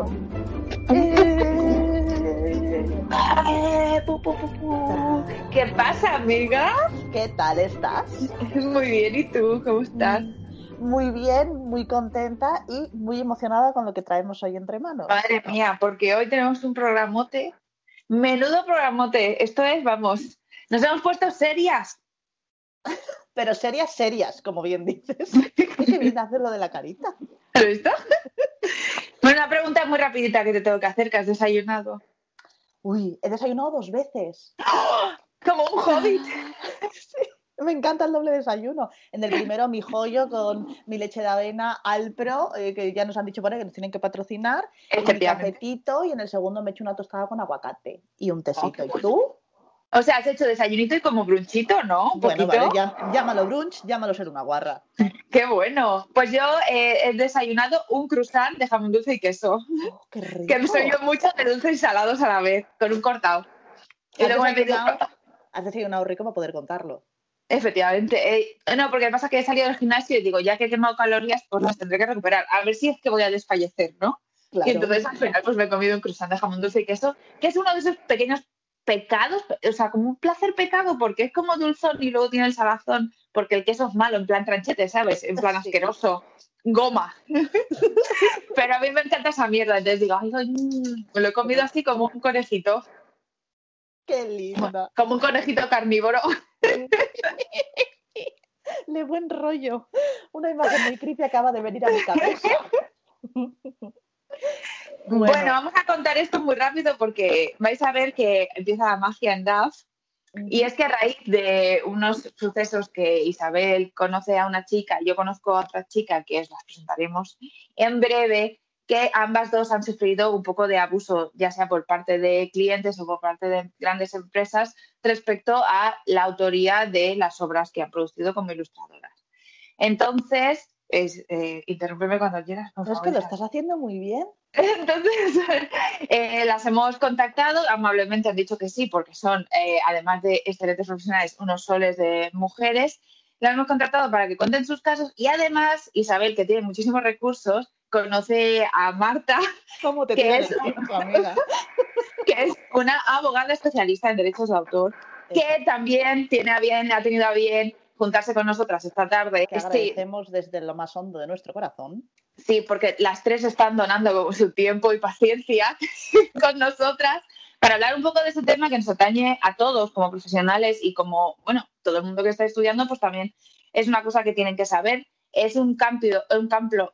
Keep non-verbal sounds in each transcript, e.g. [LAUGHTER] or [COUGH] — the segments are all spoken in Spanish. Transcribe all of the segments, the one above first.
otro. Eh, pu, pu, pu, pu. ¿Qué pasa, amiga? ¿Qué tal estás? Muy bien, ¿y tú? ¿Cómo estás? Muy bien, muy contenta y muy emocionada con lo que traemos hoy entre manos. Madre mía, porque hoy tenemos un programote. Menudo programote. Esto es, vamos, nos hemos puesto serias. Pero serias, serias, como bien dices. [LAUGHS] Qué bien hacer lo de la carita. ¿Has visto? Bueno, una pregunta muy rapidita que te tengo que hacer, que has desayunado. Uy, he desayunado dos veces. Como un hobbit. [LAUGHS] Sí, me encanta el doble desayuno. En el primero mi joyo con mi leche de avena Alpro, eh, que ya nos han dicho por ahí que nos tienen que patrocinar, y mi Efectivamente. cafetito y en el segundo me echo una tostada con aguacate y un tecito. ¿Y tú? O sea, has hecho desayunito y como brunchito, ¿no? Un Bueno, poquito. vale, ya, llámalo brunch, llámalo ser una guarra. [LAUGHS] Qué bueno. Pues yo eh, he desayunado un croissant de jamón dulce y queso. Oh, qué [LAUGHS] rico. Que soy yo mucho de dulces y salados a la vez, con un cortado. Y ¿Has luego me pedido-? Has desayunado rico para poder contarlo. Efectivamente. eh, no, porque pasa que he salido del gimnasio y digo, ya que he quemado calorías, pues las tendré que recuperar. A ver si es que voy a desfallecer, ¿no? Claro. Y entonces al final pues me he comido un croissant de jamón dulce y queso, que es uno de esos pequeños pecados, o sea, como un placer pecado, porque es como dulzón y luego tiene el salazón, porque el queso es malo, en plan tranchete, ¿sabes? En plan Sí. asqueroso, goma. [LAUGHS] Pero a mí me encanta esa mierda, entonces digo, ay, ay, mm, me lo he comido así como un conejito, Qué linda. como un conejito carnívoro. [LAUGHS] Le buen rollo. Una imagen muy creepy acaba de venir a mi cabeza. [LAUGHS] Bueno. vamos a contar esto muy rápido porque vais a ver que empieza la magia en DAF. Y es que a raíz de unos sucesos que Isabel conoce a una chica, yo conozco a otra chica que os las presentaremos en breve, que ambas dos han sufrido un poco de abuso, ya sea por parte de clientes o por parte de grandes empresas, respecto a la autoría de las obras que han producido como ilustradoras. Entonces, es, eh, interrúmpeme cuando quieras. por es favor, que lo estás haciendo muy bien. [LAUGHS] Entonces, eh, las hemos contactado, amablemente han dicho que sí, porque son, eh, además de excelentes profesionales, unos soles de mujeres. Las hemos contactado para que cuenten sus casos y además Isabel, que tiene muchísimos recursos, conoce a Marta, ¿Cómo te ¿Qué tiene es? [LAUGHS] que es una abogada especialista en derechos de autor, que también tiene a bien, ha tenido a bien juntarse con nosotras esta tarde. Que Sí, agradecemos desde lo más hondo de nuestro corazón. Sí, porque las tres están donando su tiempo y paciencia [LAUGHS] con nosotras para hablar un poco de ese tema que nos atañe a todos como profesionales y como, bueno, todo el mundo que está estudiando, pues también es una cosa que tienen que saber. Es un campo, un campo,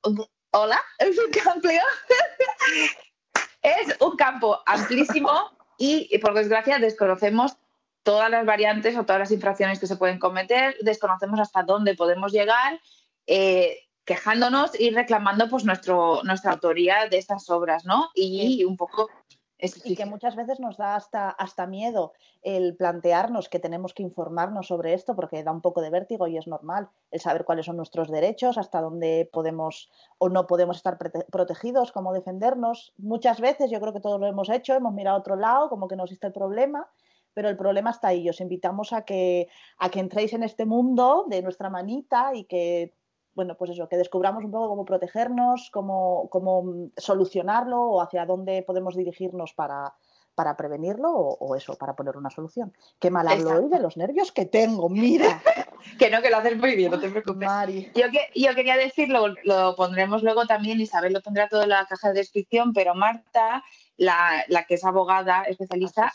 hola, es un campo, [LAUGHS] es un campo amplísimo y, por desgracia, desconocemos todas las variantes o todas las infracciones que se pueden cometer, desconocemos hasta dónde podemos llegar. eh, quejándonos y reclamando pues nuestro, nuestra autoría de estas obras, ¿no? Y un poco... Y que muchas veces nos da hasta, hasta miedo el plantearnos que tenemos que informarnos sobre esto porque da un poco de vértigo y es normal el saber cuáles son nuestros derechos, hasta dónde podemos o no podemos estar prote- protegidos, cómo defendernos. Muchas veces yo creo que todos lo hemos hecho, hemos mirado a otro lado, como que no existe el problema, pero el problema está ahí. Os invitamos a que, a que entréis en este mundo de nuestra manita y que bueno, pues eso, que descubramos un poco cómo protegernos, cómo, cómo solucionarlo o hacia dónde podemos dirigirnos para, para prevenirlo o, o eso, para poner una solución. Qué mal hablo Exacto. hoy de los nervios que tengo, mira, [LAUGHS] Que no, que lo haces muy bien, no te preocupes. Mari. Yo, que, yo quería decirlo, lo pondremos luego también, Isabel lo pondrá todo en la caja de descripción, pero Marta, la, la que es abogada especialista.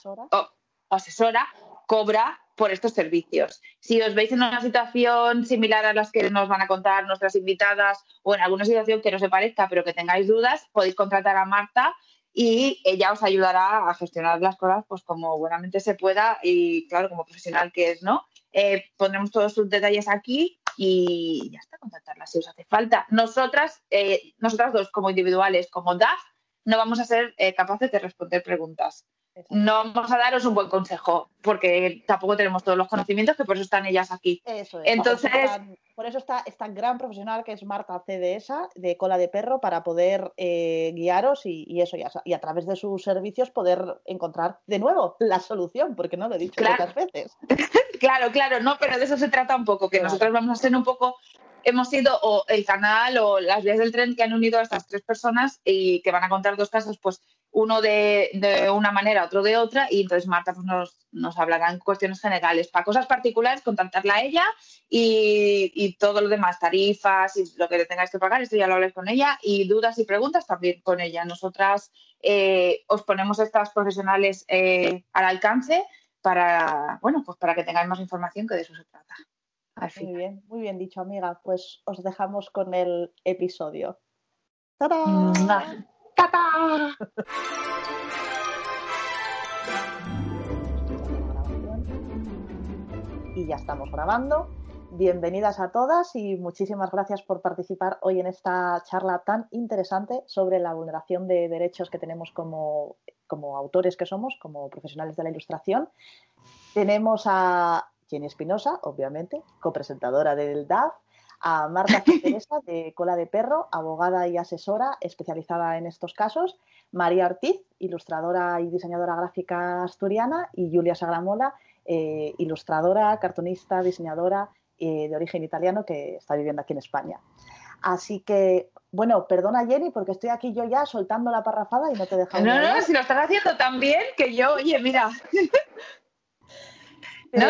O asesora, cobra por estos servicios. Si os veis en una situación similar a las que nos van a contar nuestras invitadas o en alguna situación que no se parezca pero que tengáis dudas, podéis contratar a Marta y ella os ayudará a gestionar las cosas pues como buenamente se pueda y claro, como profesional que es, ¿no? Eh, pondremos todos sus detalles aquí y ya está, contactarla si os hace falta. Nosotras, eh, nosotras dos como individuales, como DAF, no vamos a ser eh, capaces de responder preguntas no vamos a daros un buen consejo, porque tampoco tenemos todos los conocimientos, que por eso están ellas aquí. Eso es. Entonces- Por eso, está, por eso está esta gran profesional que es Marta CDS de cola de perro para poder eh, guiaros y, y eso, y a, y a través de sus servicios poder encontrar de nuevo la solución, porque no lo he dicho Claro. muchas veces. [LAUGHS] Claro, claro, no, pero de eso se trata un poco, que Claro. nosotros vamos a ser un poco hemos sido o el canal o las vías del tren que han unido a estas tres personas y que van a contar dos casos, pues uno de, una manera, otro de otra, y entonces Marta pues, nos, nos hablará en cuestiones generales. Para cosas particulares, contactarla a ella y, y, todo lo demás, tarifas y lo que le tengáis que pagar, esto ya lo habléis con ella, y dudas y preguntas también con ella. Nosotras eh, os ponemos estas profesionales eh, al alcance para, bueno, pues para que tengáis más información que de eso se trata. Muy bien, muy bien dicho, amiga. Pues os dejamos con el episodio. Y ya estamos grabando. Bienvenidas a todas y muchísimas gracias por participar hoy en esta charla tan interesante sobre la vulneración de derechos que tenemos como, como autores que somos, como profesionales de la ilustración. Tenemos a Jenny Espinosa, obviamente, copresentadora del DAF, a Marta Teresa de Cola de Perro, abogada y asesora especializada en estos casos, María Ortiz, ilustradora y diseñadora gráfica asturiana, y Julia Sagramola, eh, ilustradora, cartonista, diseñadora eh, de origen italiano que está viviendo aquí en España. Así que, bueno, perdona Jenny, porque estoy aquí yo ya soltando la parrafada y no te dejo. No, no, si lo estás haciendo tan bien que yo, oye, mira. No,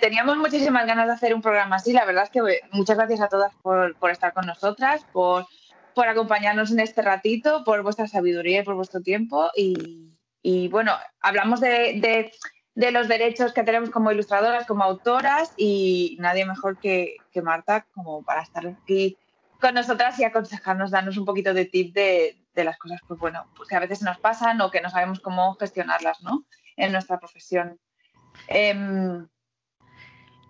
teníamos muchísimas ganas de hacer un programa así. La verdad es que muchas gracias a todas por, estar con nosotras, por, por, acompañarnos en este ratito, por vuestra sabiduría y por vuestro tiempo. Y, bueno, hablamos de, los derechos que tenemos como ilustradoras, como autoras, y nadie mejor que, Marta como para estar aquí con nosotras y aconsejarnos, darnos un poquito de tip de, las cosas pues bueno, pues que a veces nos pasan o que no sabemos cómo gestionarlas, ¿no? En nuestra profesión. Em,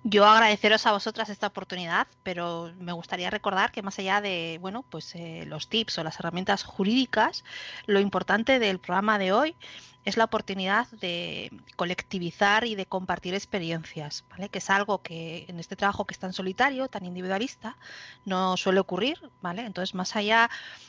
yo agradeceros a vosotras esta oportunidad, pero me gustaría recordar que más allá de bueno, pues eh, los tips o las herramientas jurídicas, lo importante del programa de hoy es la oportunidad de colectivizar y de compartir experiencias, ¿vale? Que es algo que en este trabajo que es tan solitario, tan individualista, no suele ocurrir, ¿vale? Entonces, más allá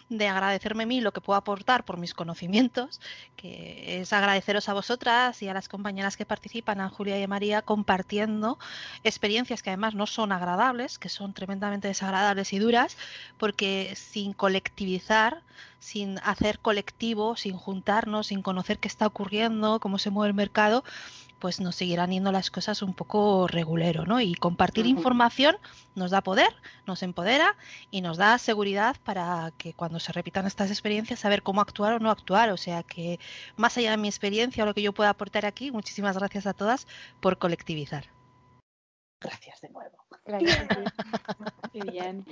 de agradecerme a mí lo que puedo aportar por mis conocimientos, que es agradeceros a vosotras y a las compañeras que participan, a Julia y a María, compartiendo experiencias que además no son agradables, que son tremendamente desagradables y duras, porque sin colectivizar sin hacer colectivo, sin juntarnos, sin conocer qué está ocurriendo, cómo se mueve el mercado, pues nos seguirán yendo las cosas un poco regulero, ¿no? Y compartir información nos da poder, nos empodera y nos da seguridad para que cuando se repitan estas experiencias saber cómo actuar o no actuar. O sea que más allá de mi experiencia o lo que yo pueda aportar aquí, muchísimas gracias a todas por colectivizar. Gracias de nuevo. Gracias. Muy bien.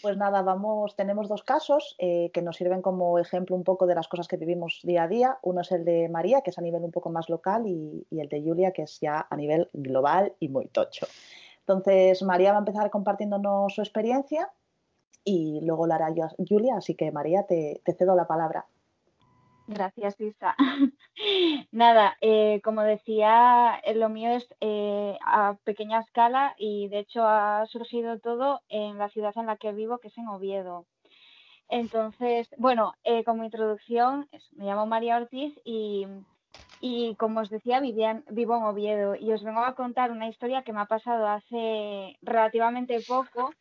Pues nada, vamos, tenemos dos casos eh, que nos sirven como ejemplo un poco de las cosas que vivimos día a día. Uno es el de María, que es a nivel un poco más local, y, el de Julia, que es ya a nivel global y muy tocho. Entonces, María va a empezar compartiéndonos su experiencia y luego la hará Julia, así que María, te cedo la palabra. Gracias, Isa. [LAUGHS] Nada, eh, como decía, eh, lo mío es eh, a pequeña escala y de hecho ha surgido todo en la ciudad en la que vivo, que es en Oviedo. Entonces, bueno, como introducción, me llamo María Ortiz y, como os decía, vivo en Oviedo y os vengo a contar una historia que me ha pasado hace relativamente poco.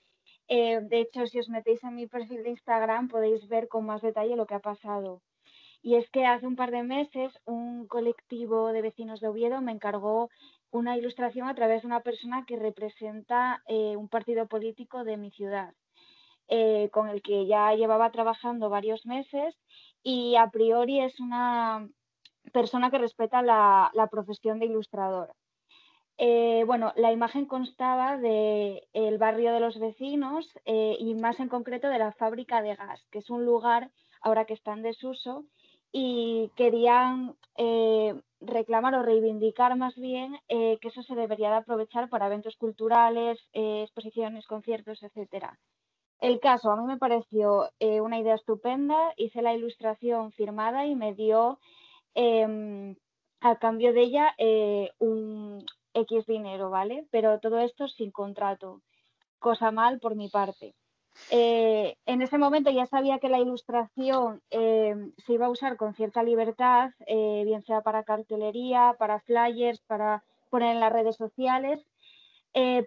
de hecho, si os metéis en mi perfil de Instagram podéis ver con más detalle lo que ha pasado. Y es que hace un par de meses un colectivo de vecinos de Oviedo me encargó una ilustración a través de una persona que representa eh, un partido político de mi ciudad, eh, con el que ya llevaba trabajando varios meses y a priori es una persona que respeta la, profesión de ilustrador. Eh, bueno, la imagen constaba del el barrio de los vecinos y más en concreto de la fábrica de gas, que es un lugar ahora que está en desuso y querían eh, reclamar o reivindicar más bien eh, que eso se debería de aprovechar para eventos culturales, eh, exposiciones, conciertos, etcétera. El caso a mí me pareció una idea estupenda, hice la ilustración firmada y me dio em, a cambio de ella un X dinero, ¿vale? Pero todo esto sin contrato, cosa mal por mi parte. Eh, en ese momento ya sabía que la ilustración eh, se iba a usar con cierta libertad, eh, bien sea para cartelería, para flyers, para poner en las redes sociales.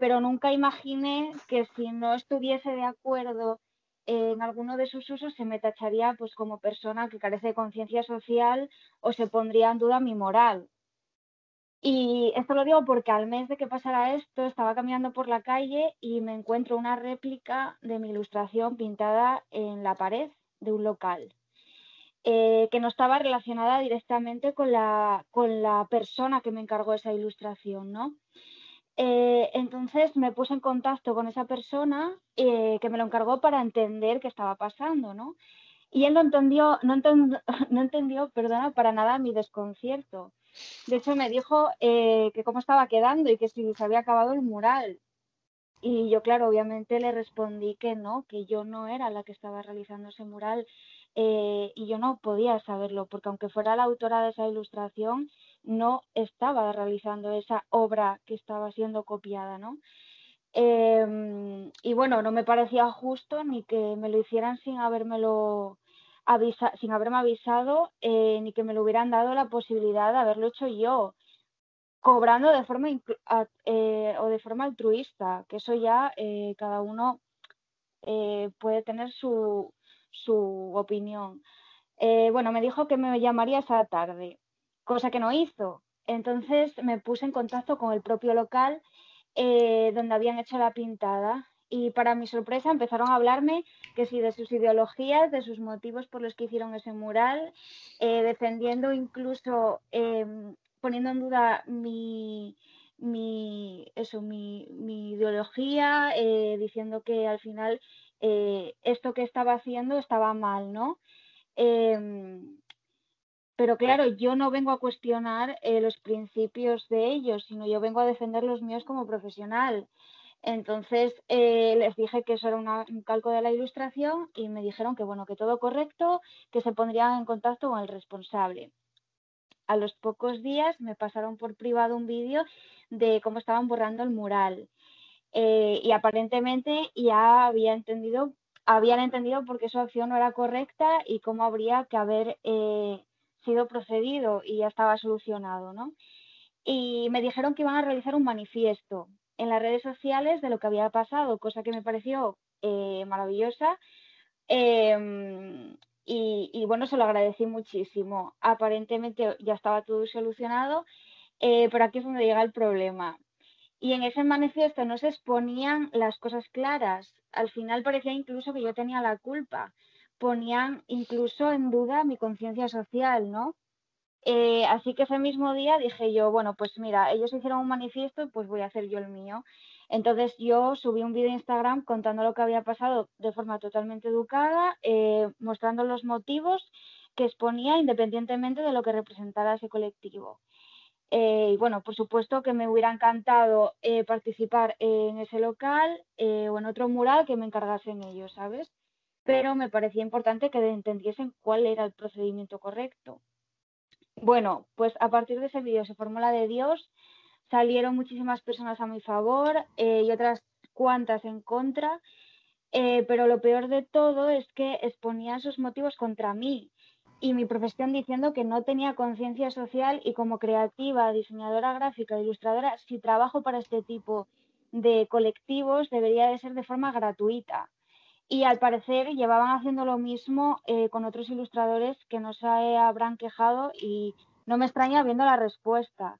pero nunca imaginé que si no estuviese de acuerdo en alguno de sus usos se me tacharía pues como persona que carece de conciencia social o se pondría en duda mi moral. Y esto lo digo porque al mes de que pasara esto estaba caminando por la calle y me encuentro una réplica de mi ilustración pintada en la pared de un local. Eh, que no estaba relacionada directamente con la, con la persona que me encargó esa ilustración, ¿no? Eh, entonces me puse en contacto con esa persona eh, que me lo encargó para entender qué estaba pasando, ¿no? Y él no entendió, no, [LAUGHS] no entendió, perdona, para nada mi desconcierto. De hecho, me dijo que cómo estaba quedando y que si se había acabado el mural. Y yo, claro, obviamente le respondí que no, que yo no era la que estaba realizando ese mural eh, y yo no podía saberlo, porque aunque fuera la autora de esa ilustración, no estaba realizando esa obra que estaba siendo copiada, ¿no? Em, y bueno, no me parecía justo ni que me lo hicieran sin habérmelo sin haberme avisado, eh, ni que me lo hubieran dado la posibilidad de haberlo hecho yo, cobrando de forma eh, o de forma altruista, que eso ya cada uno puede tener su, su opinión. Eh, bueno, me dijo que me llamaría esa tarde, cosa que no hizo. Entonces me puse en contacto con el propio local eh, donde habían hecho la pintada y para mi sorpresa empezaron a hablarme que sí de sus ideologías, de sus motivos por los que hicieron ese mural, eh, defendiendo incluso, em, poniendo en duda mi, mi, eso, mi, mi ideología, diciendo que al final eh, esto que estaba haciendo estaba mal, ¿no? Em, pero claro, yo no vengo a cuestionar eh, los principios de ellos, sino yo vengo a defender los míos como profesional. Entonces eh, les dije que eso era un calco de la ilustración y me dijeron que bueno, que todo correcto, que se pondrían en contacto con el responsable. A los pocos días me pasaron por privado un vídeo de cómo estaban borrando el mural. Eh, y aparentemente ya había entendido, habían entendido por qué su acción no era correcta y cómo habría que haber eh, sido procedido y ya estaba solucionado, ¿no? Y me dijeron que iban a realizar un manifiesto en las redes sociales de lo que había pasado, cosa que me pareció eh, maravillosa. Em, y, y, bueno, se lo agradecí muchísimo. Aparentemente ya estaba todo solucionado, pero aquí es donde llega el problema. Y en ese manifiesto no se exponían las cosas claras. Al final parecía incluso que yo tenía la culpa. Ponían incluso en duda mi conciencia social, ¿no? Eh, así que ese mismo día dije yo, bueno, pues mira, ellos hicieron un manifiesto, pues voy a hacer yo el mío. Entonces yo subí un vídeo a Instagram contando lo que había pasado de forma totalmente educada, eh, mostrando los motivos que exponía independientemente de lo que representara ese colectivo. Eh, y bueno, por supuesto que me hubiera encantado participar en ese local o en otro mural que me encargasen ellos, ¿sabes? Pero me parecía importante que entendiesen cuál era el procedimiento correcto. Bueno, pues a partir de ese vídeo se formó la de Dios, salieron muchísimas personas a mi favor y otras cuantas en contra, pero lo peor de todo es que exponían sus motivos contra mí y mi profesión diciendo que no tenía conciencia social y como creativa, diseñadora gráfica, ilustradora, si trabajo para este tipo de colectivos debería de ser de forma gratuita. Y al parecer llevaban haciendo lo mismo eh, con otros ilustradores que no se habrán quejado y no me extraña viendo la respuesta.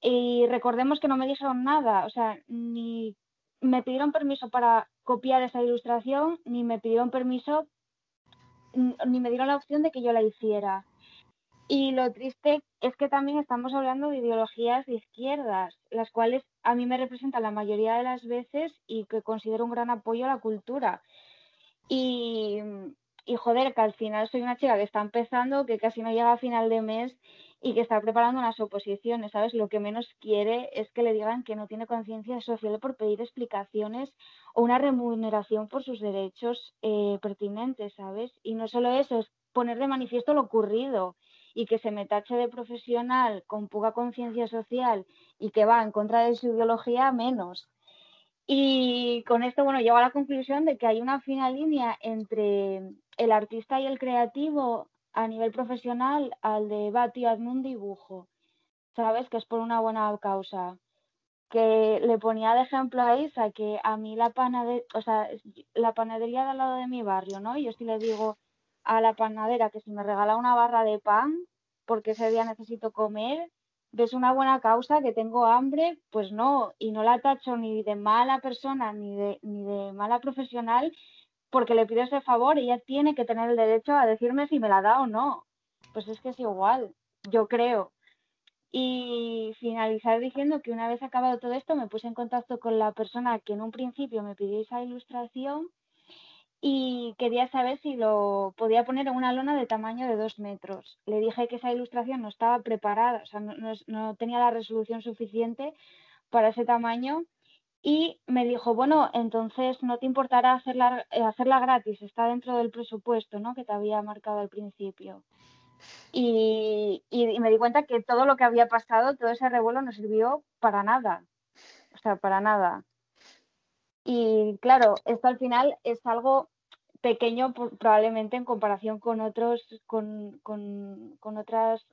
Y recordemos que no me dijeron nada, o sea, ni me pidieron permiso para copiar esa ilustración, ni me pidieron permiso ni me dieron la opción de que yo la hiciera. Y lo triste es que también estamos hablando de ideologías de izquierdas, las cuales a mí me representan la mayoría de las veces y que considero un gran apoyo a la cultura. Y, y joder, que al final soy una chica que está empezando, que casi no llega a final de mes y que está preparando unas oposiciones, ¿sabes? Lo que menos quiere es que le digan que no tiene conciencia social por pedir explicaciones o una remuneración por sus derechos eh, pertinentes, ¿sabes? Y no solo eso, es poner de manifiesto lo ocurrido y que se me tache de profesional con poca conciencia social y que va en contra de su ideología, menos. Y con esto, bueno, llego a la conclusión de que hay una fina línea entre el artista y el creativo a nivel profesional al de Bati hazme un dibujo, ¿sabes? Que es por una buena causa. que le ponía de ejemplo a Isa que a mí la panadería, o sea, la panadería de lado de mi barrio, ¿no? Yo sí le digo a la panadera que si me regala una barra de pan, porque ese día necesito comer, ves una buena causa, que tengo hambre, pues no, y no la tacho ni de mala persona ni de, ni de mala profesional, porque le pido ese favor, ella tiene que tener el derecho a decirme si me la da o no. Pues es que es igual, yo creo. Y finalizar diciendo que una vez acabado todo esto me puse en contacto con la persona que en un principio me pidió esa ilustración y quería saber si lo podía poner en una lona de tamaño de dos metros. Le dije que esa ilustración no estaba preparada, o sea, no, no tenía la resolución suficiente para ese tamaño y me dijo, bueno, entonces no te importará hacerla, eh, hacerla gratis, está dentro del presupuesto, ¿no? Que te había marcado al principio. Y, y, me di cuenta que todo lo que había pasado, todo ese revuelo no sirvió para nada. O sea, para nada. Y claro, esto al final es algo pequeño probablemente en comparación con otros, con, con, con otras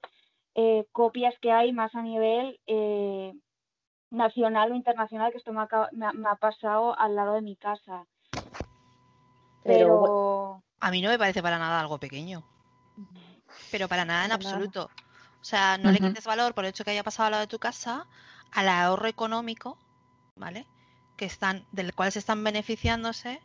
eh, copias que hay más a nivel eh, nacional o internacional, que esto me ha, me ha, pasado al lado de mi casa. Pero... A mí no me parece para nada algo pequeño. Pero para nada en absoluto. O sea, no le quites valor por el hecho que haya pasado al lado de tu casa al ahorro económico, ¿vale? Que están, del cual se están beneficiándose,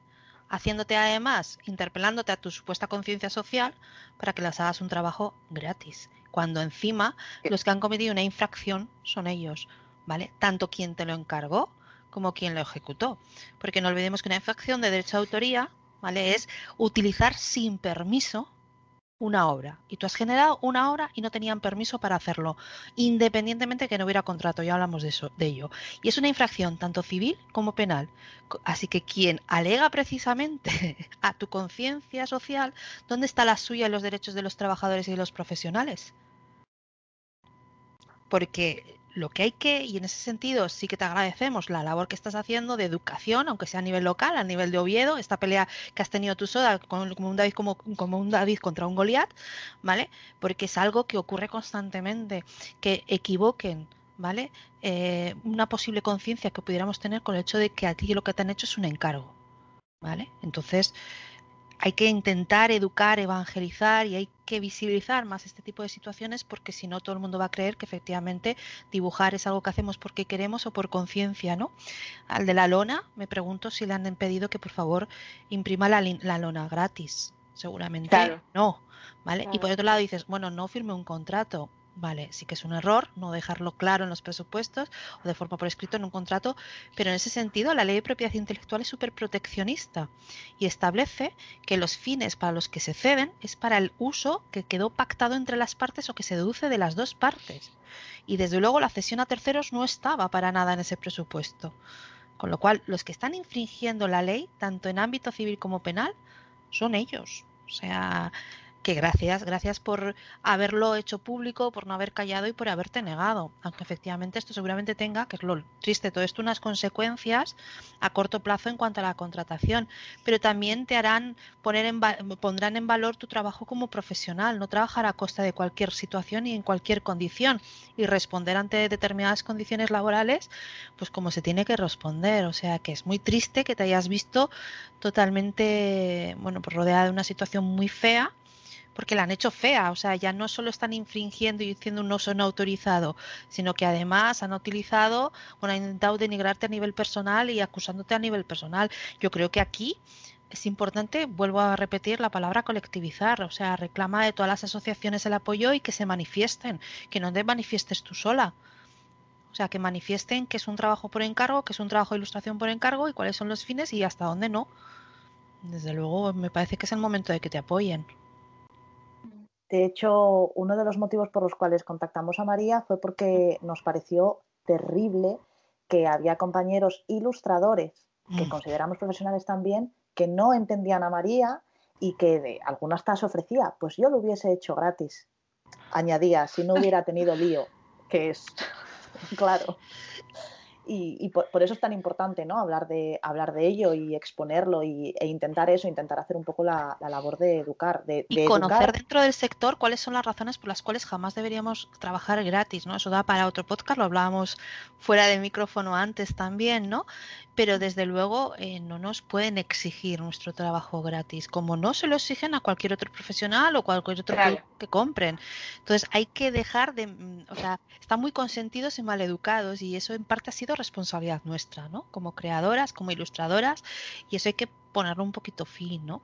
haciéndote además, interpelándote a tu supuesta conciencia social para que les hagas un trabajo gratis. Cuando encima los que han cometido una infracción son ellos. ¿vale? Tanto quien te lo encargó como quien lo ejecutó. Porque no olvidemos que una infracción de derecho de autoría, ¿vale? Es utilizar sin permiso una obra. Y tú has generado una obra y no tenían permiso para hacerlo, independientemente de que no hubiera contrato, ya hablamos de eso, de ello. Y es una infracción tanto civil como penal. Así que quien alega precisamente [LAUGHS] a tu conciencia social, ¿dónde está la suya en los derechos de los trabajadores y de los profesionales? Porque lo que hay que, y en ese sentido sí que te agradecemos la labor que estás haciendo de educación, aunque sea a nivel local, a nivel de Oviedo, esta pelea que has tenido tú sola con, como un David como, como un David contra un Goliat, ¿vale? Porque es algo que ocurre constantemente, que equivoquen, ¿vale? Eh, una posible conciencia que pudiéramos tener con el hecho de que a ti lo que te han hecho es un encargo, ¿vale? Entonces, hay que intentar educar, evangelizar y hay que visibilizar más este tipo de situaciones porque si no todo el mundo va a creer que efectivamente dibujar es algo que hacemos porque queremos o por conciencia, ¿no? Al de la lona me pregunto si le han impedido que por favor imprima la, lona gratis. Seguramente no, ¿vale? Y por otro lado dices, bueno, no firme un contrato. Vale, sí que es un error no dejarlo claro en los presupuestos o de forma por escrito en un contrato, pero en ese sentido la ley de propiedad intelectual es súper proteccionista y establece que los fines para los que se ceden es para el uso que quedó pactado entre las partes o que se deduce de las dos partes. Y desde luego la cesión a terceros no estaba para nada en ese presupuesto. Con lo cual, los que están infringiendo la ley, tanto en ámbito civil como penal, son ellos. O sea, que gracias, gracias por haberlo hecho público, por no haber callado y por haberte negado. Aunque efectivamente esto seguramente tenga, que es lo triste todo esto, unas consecuencias a corto plazo en cuanto a la contratación, pero también te harán poner en, pondrán en valor tu trabajo como profesional, no trabajar a costa de cualquier situación y en cualquier condición y responder ante determinadas condiciones laborales, pues como se tiene que responder. O sea que es muy triste que te hayas visto totalmente, bueno, pues rodeada de una situación muy fea porque la han hecho fea, o sea, ya no solo están infringiendo y diciendo un uso no autorizado, sino que además han utilizado, bueno, han intentado denigrarte a nivel personal y acusándote a nivel personal. Yo creo que aquí es importante, vuelvo a repetir la palabra colectivizar, o sea, reclama de todas las asociaciones el apoyo y que se manifiesten, que no te manifiestes tú sola. O sea, que manifiesten que es un trabajo por encargo, que es un trabajo de ilustración por encargo y cuáles son los fines y hasta dónde no. Desde luego, me parece que es el momento de que te apoyen. De hecho, uno de los motivos por los cuales contactamos a María fue porque nos pareció terrible que había compañeros ilustradores que mm. consideramos profesionales también que no entendían a María y que de algunas tasas ofrecía, pues yo lo hubiese hecho gratis. Añadía, si no hubiera tenido lío, que es [LAUGHS] claro. Y, por, eso es tan importante ¿no? hablar, de, hablar de ello y exponerlo y, e intentar eso, intentar hacer un poco la, labor de educar. De, y conocer dentro del sector cuáles son las razones por las cuales jamás deberíamos trabajar gratis, ¿no? Eso da para otro podcast, lo hablábamos fuera de micrófono antes también, ¿no? Pero desde luego eh, no nos pueden exigir nuestro trabajo gratis, como no se lo exigen a cualquier otro profesional o cualquier otro que, compren. Entonces hay que dejar de, mm, o sea, están muy consentidos y maleducados y eso en parte ha sido responsabilidad nuestra, ¿no? Como creadoras, como ilustradoras, y eso hay que ponerlo un poquito fin, ¿no?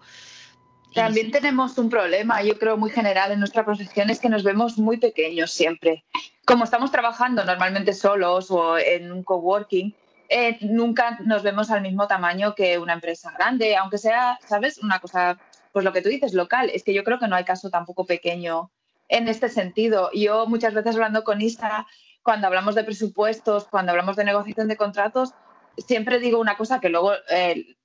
También tenemos un problema, yo creo, muy general en nuestra profesión, es que nos vemos muy pequeños siempre. Como estamos trabajando normalmente solos o en un coworking, eh, nunca nos vemos al mismo tamaño que una empresa grande, aunque sea, ¿sabes? Una cosa, pues lo que tú dices, local. Es que yo creo que no hay caso tampoco pequeño en este sentido. Yo muchas veces hablando con Isa, cuando hablamos de presupuestos, cuando hablamos de negociación de contratos, siempre digo una cosa que luego eh,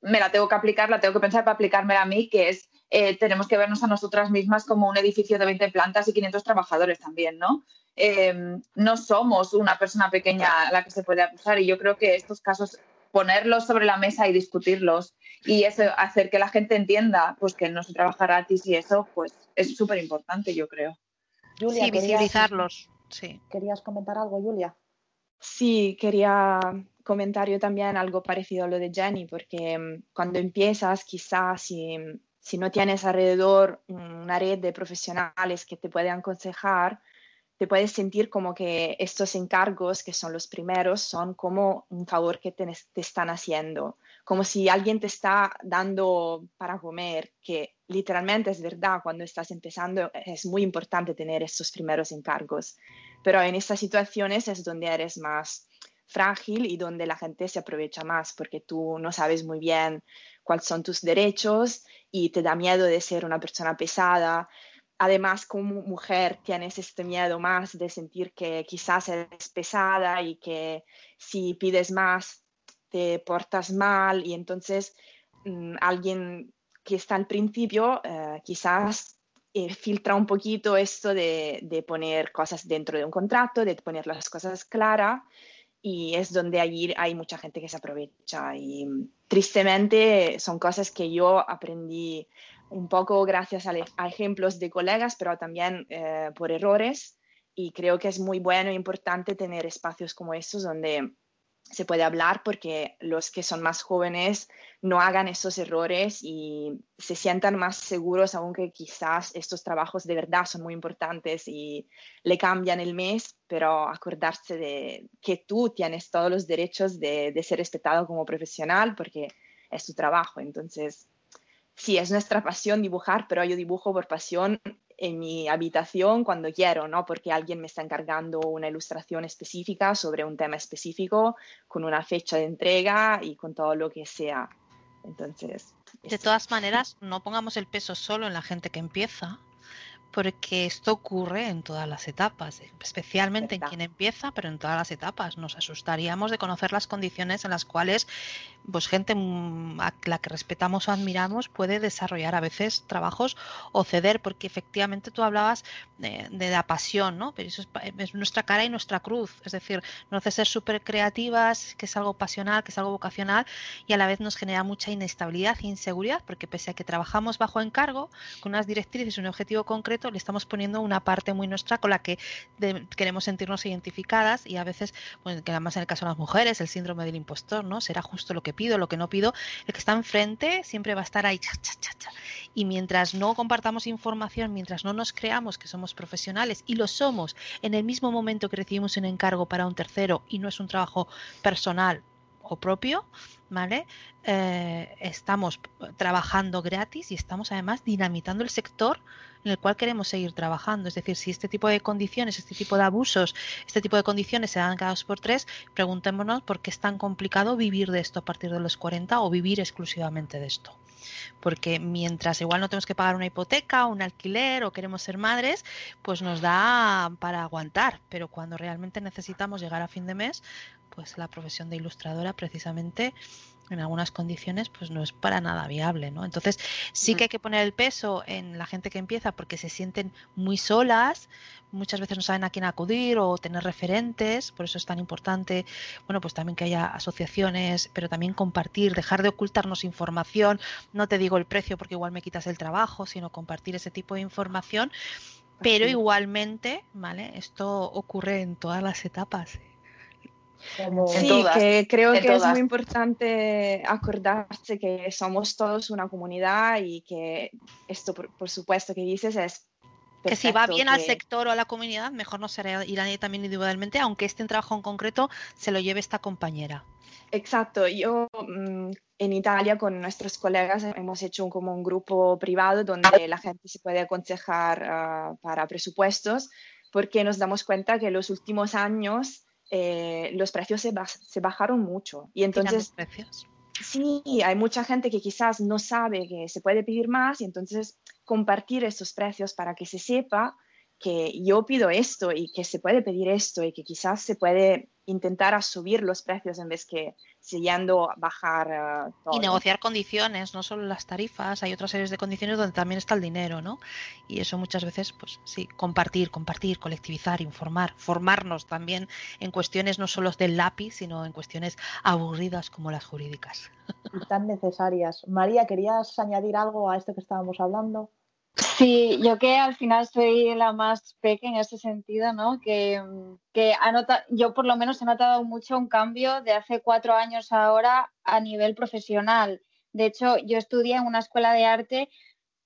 me la tengo que aplicar, la tengo que pensar para aplicármela a mí, que es eh, tenemos que vernos a nosotras mismas como un edificio de 20 plantas y 500 trabajadores también, ¿no? Em, no somos una persona pequeña a la que se puede acusar y yo creo que estos casos ponerlos sobre la mesa y discutirlos y eso hacer que la gente entienda pues que no se trabaja gratis y eso pues es súper importante yo creo. sí, visibilizarlos. Sí. ¿Querías comentar algo, Julia? Sí, quería comentar yo también algo parecido a lo de Jenny, porque mm, cuando empiezas, quizás si, si no tienes alrededor una red de profesionales que te puedan aconsejar, te puedes sentir como que estos encargos, que son los primeros, son como un favor que te, te, están haciendo, como si alguien te está dando para comer, que literalmente es verdad, cuando estás empezando es muy importante tener estos primeros encargos, pero en estas situaciones es donde eres más frágil y donde la gente se aprovecha más porque tú no sabes muy bien cuáles son tus derechos y te da miedo de ser una persona pesada. Además, como mujer tienes este miedo más de sentir que quizás eres pesada y que si pides más te portas mal y entonces mm, alguien que está al principio eh, quizás eh, filtra un poquito esto de, de, poner cosas dentro de un contrato, de poner las cosas claras y es donde allí hay mucha gente que se aprovecha y mm, tristemente son cosas que yo aprendí un poco gracias a, ejemplos de colegas, pero también eh, por errores y creo que es muy bueno e importante tener espacios como estos donde se puede hablar porque los que son más jóvenes no hagan esos errores y se sientan más seguros, aunque quizás estos trabajos de verdad son muy importantes y le cambian el mes, pero acordarse de que tú tienes todos los derechos de, ser respetado como profesional porque es tu trabajo. Entonces, sí, es nuestra pasión dibujar, pero yo dibujo por pasión en mi habitación cuando quiero, ¿no? Porque alguien me está encargando una ilustración específica sobre un tema específico, con una fecha de entrega y con todo lo que sea. Entonces. De todas maneras, no pongamos el peso solo en la gente que empieza, porque esto ocurre en todas las etapas, especialmente en quien empieza, pero en todas las etapas. Nos asustaríamos de conocer las condiciones en las cuales pues gente a la que respetamos o admiramos puede desarrollar a veces trabajos o ceder, porque efectivamente tú hablabas de, la pasión, ¿no? Pero eso es, nuestra cara y nuestra cruz, es decir, nos hace ser súper creativas, que es algo pasional, que es algo vocacional y a la vez nos genera mucha inestabilidad e inseguridad, porque pese a que trabajamos bajo encargo, con unas directrices y un objetivo concreto, le estamos poniendo una parte muy nuestra con la que queremos sentirnos identificadas y a veces, bueno, que además en el caso de las mujeres, el síndrome del impostor, ¿no? Será justo lo que pido, lo que no pido, el que está enfrente siempre va a estar ahí. y mientras no compartamos información, mientras no nos creamos que somos profesionales y lo somos en el mismo momento que recibimos un encargo para un tercero y no es un trabajo personal o propio, ¿vale? Eh, estamos trabajando gratis y estamos además dinamitando el sector en el cual queremos seguir trabajando. Es decir, si este tipo de condiciones, este tipo de abusos, este tipo de condiciones se dan cada dos por tres, preguntémonos por qué es tan complicado vivir de esto a partir de los 40 o vivir exclusivamente de esto. Porque mientras igual no tenemos que pagar una hipoteca, un alquiler o queremos ser madres, pues nos da para aguantar. Pero cuando realmente necesitamos llegar a fin de mes, pues la profesión de ilustradora precisamente en algunas condiciones pues no es para nada viable, ¿no? Entonces sí que hay que poner el peso en la gente que empieza porque se sienten muy solas, muchas veces no saben a quién acudir o tener referentes, por eso es tan importante, bueno, pues también que haya asociaciones, pero también compartir, dejar de ocultarnos información, no te digo el precio porque igual me quitas el trabajo, sino compartir ese tipo de información, pero igualmente, ¿vale? Esto ocurre en todas las etapas. Sí, que creo que es muy importante acordarse que somos todos una comunidad y que esto, por, supuesto, que dices es... Que si va bien al sector o a la comunidad, mejor no será ir a también individualmente, aunque este trabajo en concreto se lo lleve esta compañera. Exacto, yo mm, en Italia con nuestros colegas hemos hecho como un grupo privado donde la gente se puede aconsejar ah, para presupuestos porque nos damos cuenta que en los últimos años eh, los precios se, bajaron mucho. Y entonces... Precios? Sí, hay mucha gente que quizás no sabe que se puede pedir más y entonces compartir estos precios para que se sepa que yo pido esto y que se puede pedir esto y que quizás se puede intentar a subir los precios en vez que siguiendo a bajar eh, Y negociar condiciones, no solo las tarifas, hay otras series de condiciones donde también está el dinero, ¿no? Y eso muchas veces, pues sí, compartir, compartir, colectivizar, informar, formarnos también en cuestiones no solo del lápiz, sino en cuestiones aburridas como las jurídicas. Y tan necesarias. María, ¿querías añadir algo a esto que estábamos hablando? Sí, yo que al final soy la más pequeña en ese sentido, ¿no? Que, que yo por lo menos he notado mucho un cambio de hace cuatro años ahora a nivel profesional. De hecho, yo estudié en una escuela de arte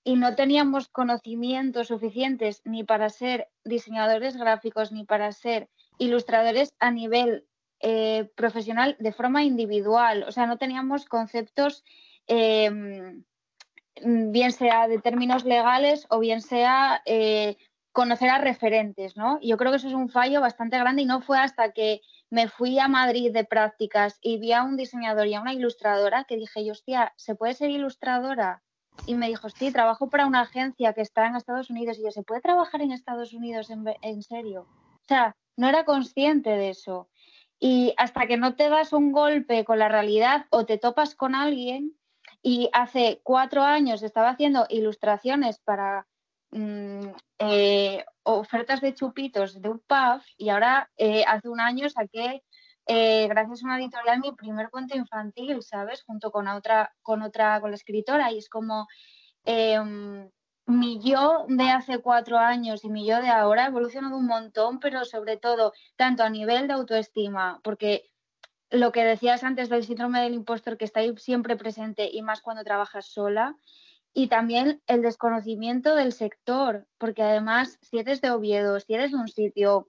y no teníamos conocimientos suficientes ni para ser diseñadores gráficos ni para ser ilustradores a nivel eh, profesional de forma individual. O sea, no teníamos conceptos. Mm, bien sea de términos legales o bien sea eh, conocer a referentes, ¿no? Yo creo que eso es un fallo bastante grande y no fue hasta que me fui a Madrid de prácticas y vi a un diseñador y a una ilustradora que dije, yo, hostia, ¿se puede ser ilustradora? Y me dijo, sí, trabajo para una agencia que está en Estados Unidos. Y yo, ¿se puede trabajar en Estados Unidos en, en serio? O sea, no era consciente de eso. Y hasta que no te das un golpe con la realidad o te topas con alguien, y hace cuatro años estaba haciendo ilustraciones para mm, eh, ofertas de chupitos de un pub y ahora eh, hace un año saqué, eh, gracias a una editorial, mi primer cuento infantil, ¿sabes? Junto con otra, con otra, con la escritora y es como em, mi yo de hace cuatro años y mi yo de ahora ha evolucionado un montón, pero sobre todo tanto a nivel de autoestima, porque lo que decías antes del síndrome del impostor que está ahí siempre presente y más cuando trabajas sola. Y también el desconocimiento del sector, porque además si eres de Oviedo, si eres de un sitio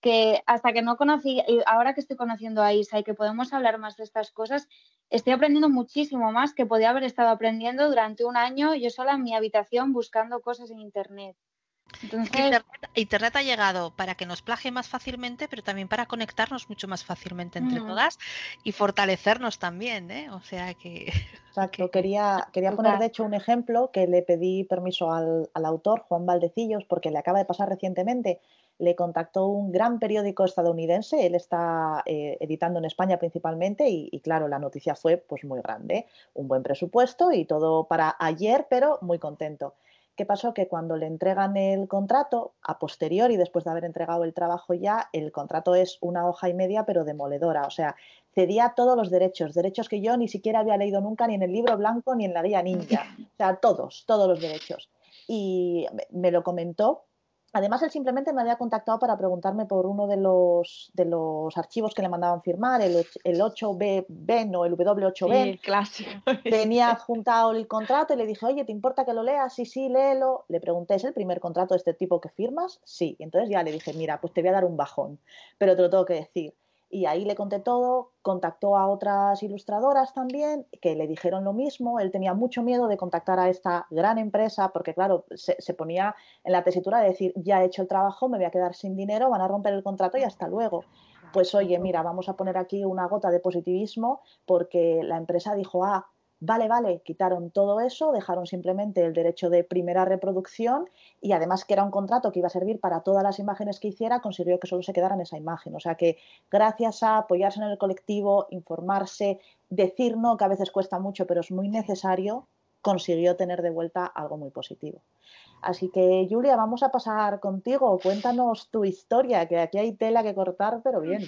que hasta que no conocí, y ahora que estoy conociendo a Isa y que podemos hablar más de estas cosas, estoy aprendiendo muchísimo más que podía haber estado aprendiendo durante un año yo sola en mi habitación buscando cosas en Internet. Internet, ha llegado para que nos plagie más fácilmente, pero también para conectarnos mucho más fácilmente entre todas y fortalecernos también, ¿eh? O sea que... Exacto, [LAUGHS] quería, quería poner de hecho un ejemplo que le pedí permiso al, autor, Juan Valdecillos, porque le acaba de pasar recientemente. Le contactó un gran periódico estadounidense, él está eh, editando en España principalmente y, y, claro, la noticia fue pues muy grande, un buen presupuesto y todo para ayer, pero muy contento. ¿Qué pasó? Que cuando le entregan el contrato, a posteriori, después de haber entregado el trabajo ya, el contrato es una hoja y media, pero demoledora. O sea, cedía todos los derechos, derechos que yo ni siquiera había leído nunca ni en el libro blanco ni en la guía ninja. O sea, todos, todos los derechos. Y me lo comentó Además, él simplemente me había contactado para preguntarme por uno de los, de los archivos que le mandaban firmar, el, el 8B Ben o el W8B. Sí, clásico. [LAUGHS] Tenía adjuntado el contrato y le dije, oye, ¿te importa que lo leas? Sí, sí, léelo. Le pregunté, ¿es el primer contrato de este tipo que firmas? Sí. Y entonces ya le dije, mira, pues te voy a dar un bajón, pero te lo tengo que decir. Y ahí le conté todo, contactó a otras ilustradoras también que le dijeron lo mismo. Él tenía mucho miedo de contactar a esta gran empresa porque, claro, se, ponía en la tesitura de decir, ya he hecho el trabajo, me voy a quedar sin dinero, van a romper el contrato y hasta luego. Pues oye, mira, vamos a poner aquí una gota de positivismo porque la empresa dijo, ah, Vale, vale, quitaron todo eso, dejaron simplemente el derecho de primera reproducción y además que era un contrato que iba a servir para todas las imágenes que hiciera, consiguió que solo se quedara en esa imagen. O sea que gracias a apoyarse en el colectivo, informarse, decir no, que a veces cuesta mucho, pero es muy necesario, consiguió tener de vuelta algo muy positivo. Así que, Julia, vamos a pasar contigo. Cuéntanos tu historia, que aquí hay tela que cortar, pero bien.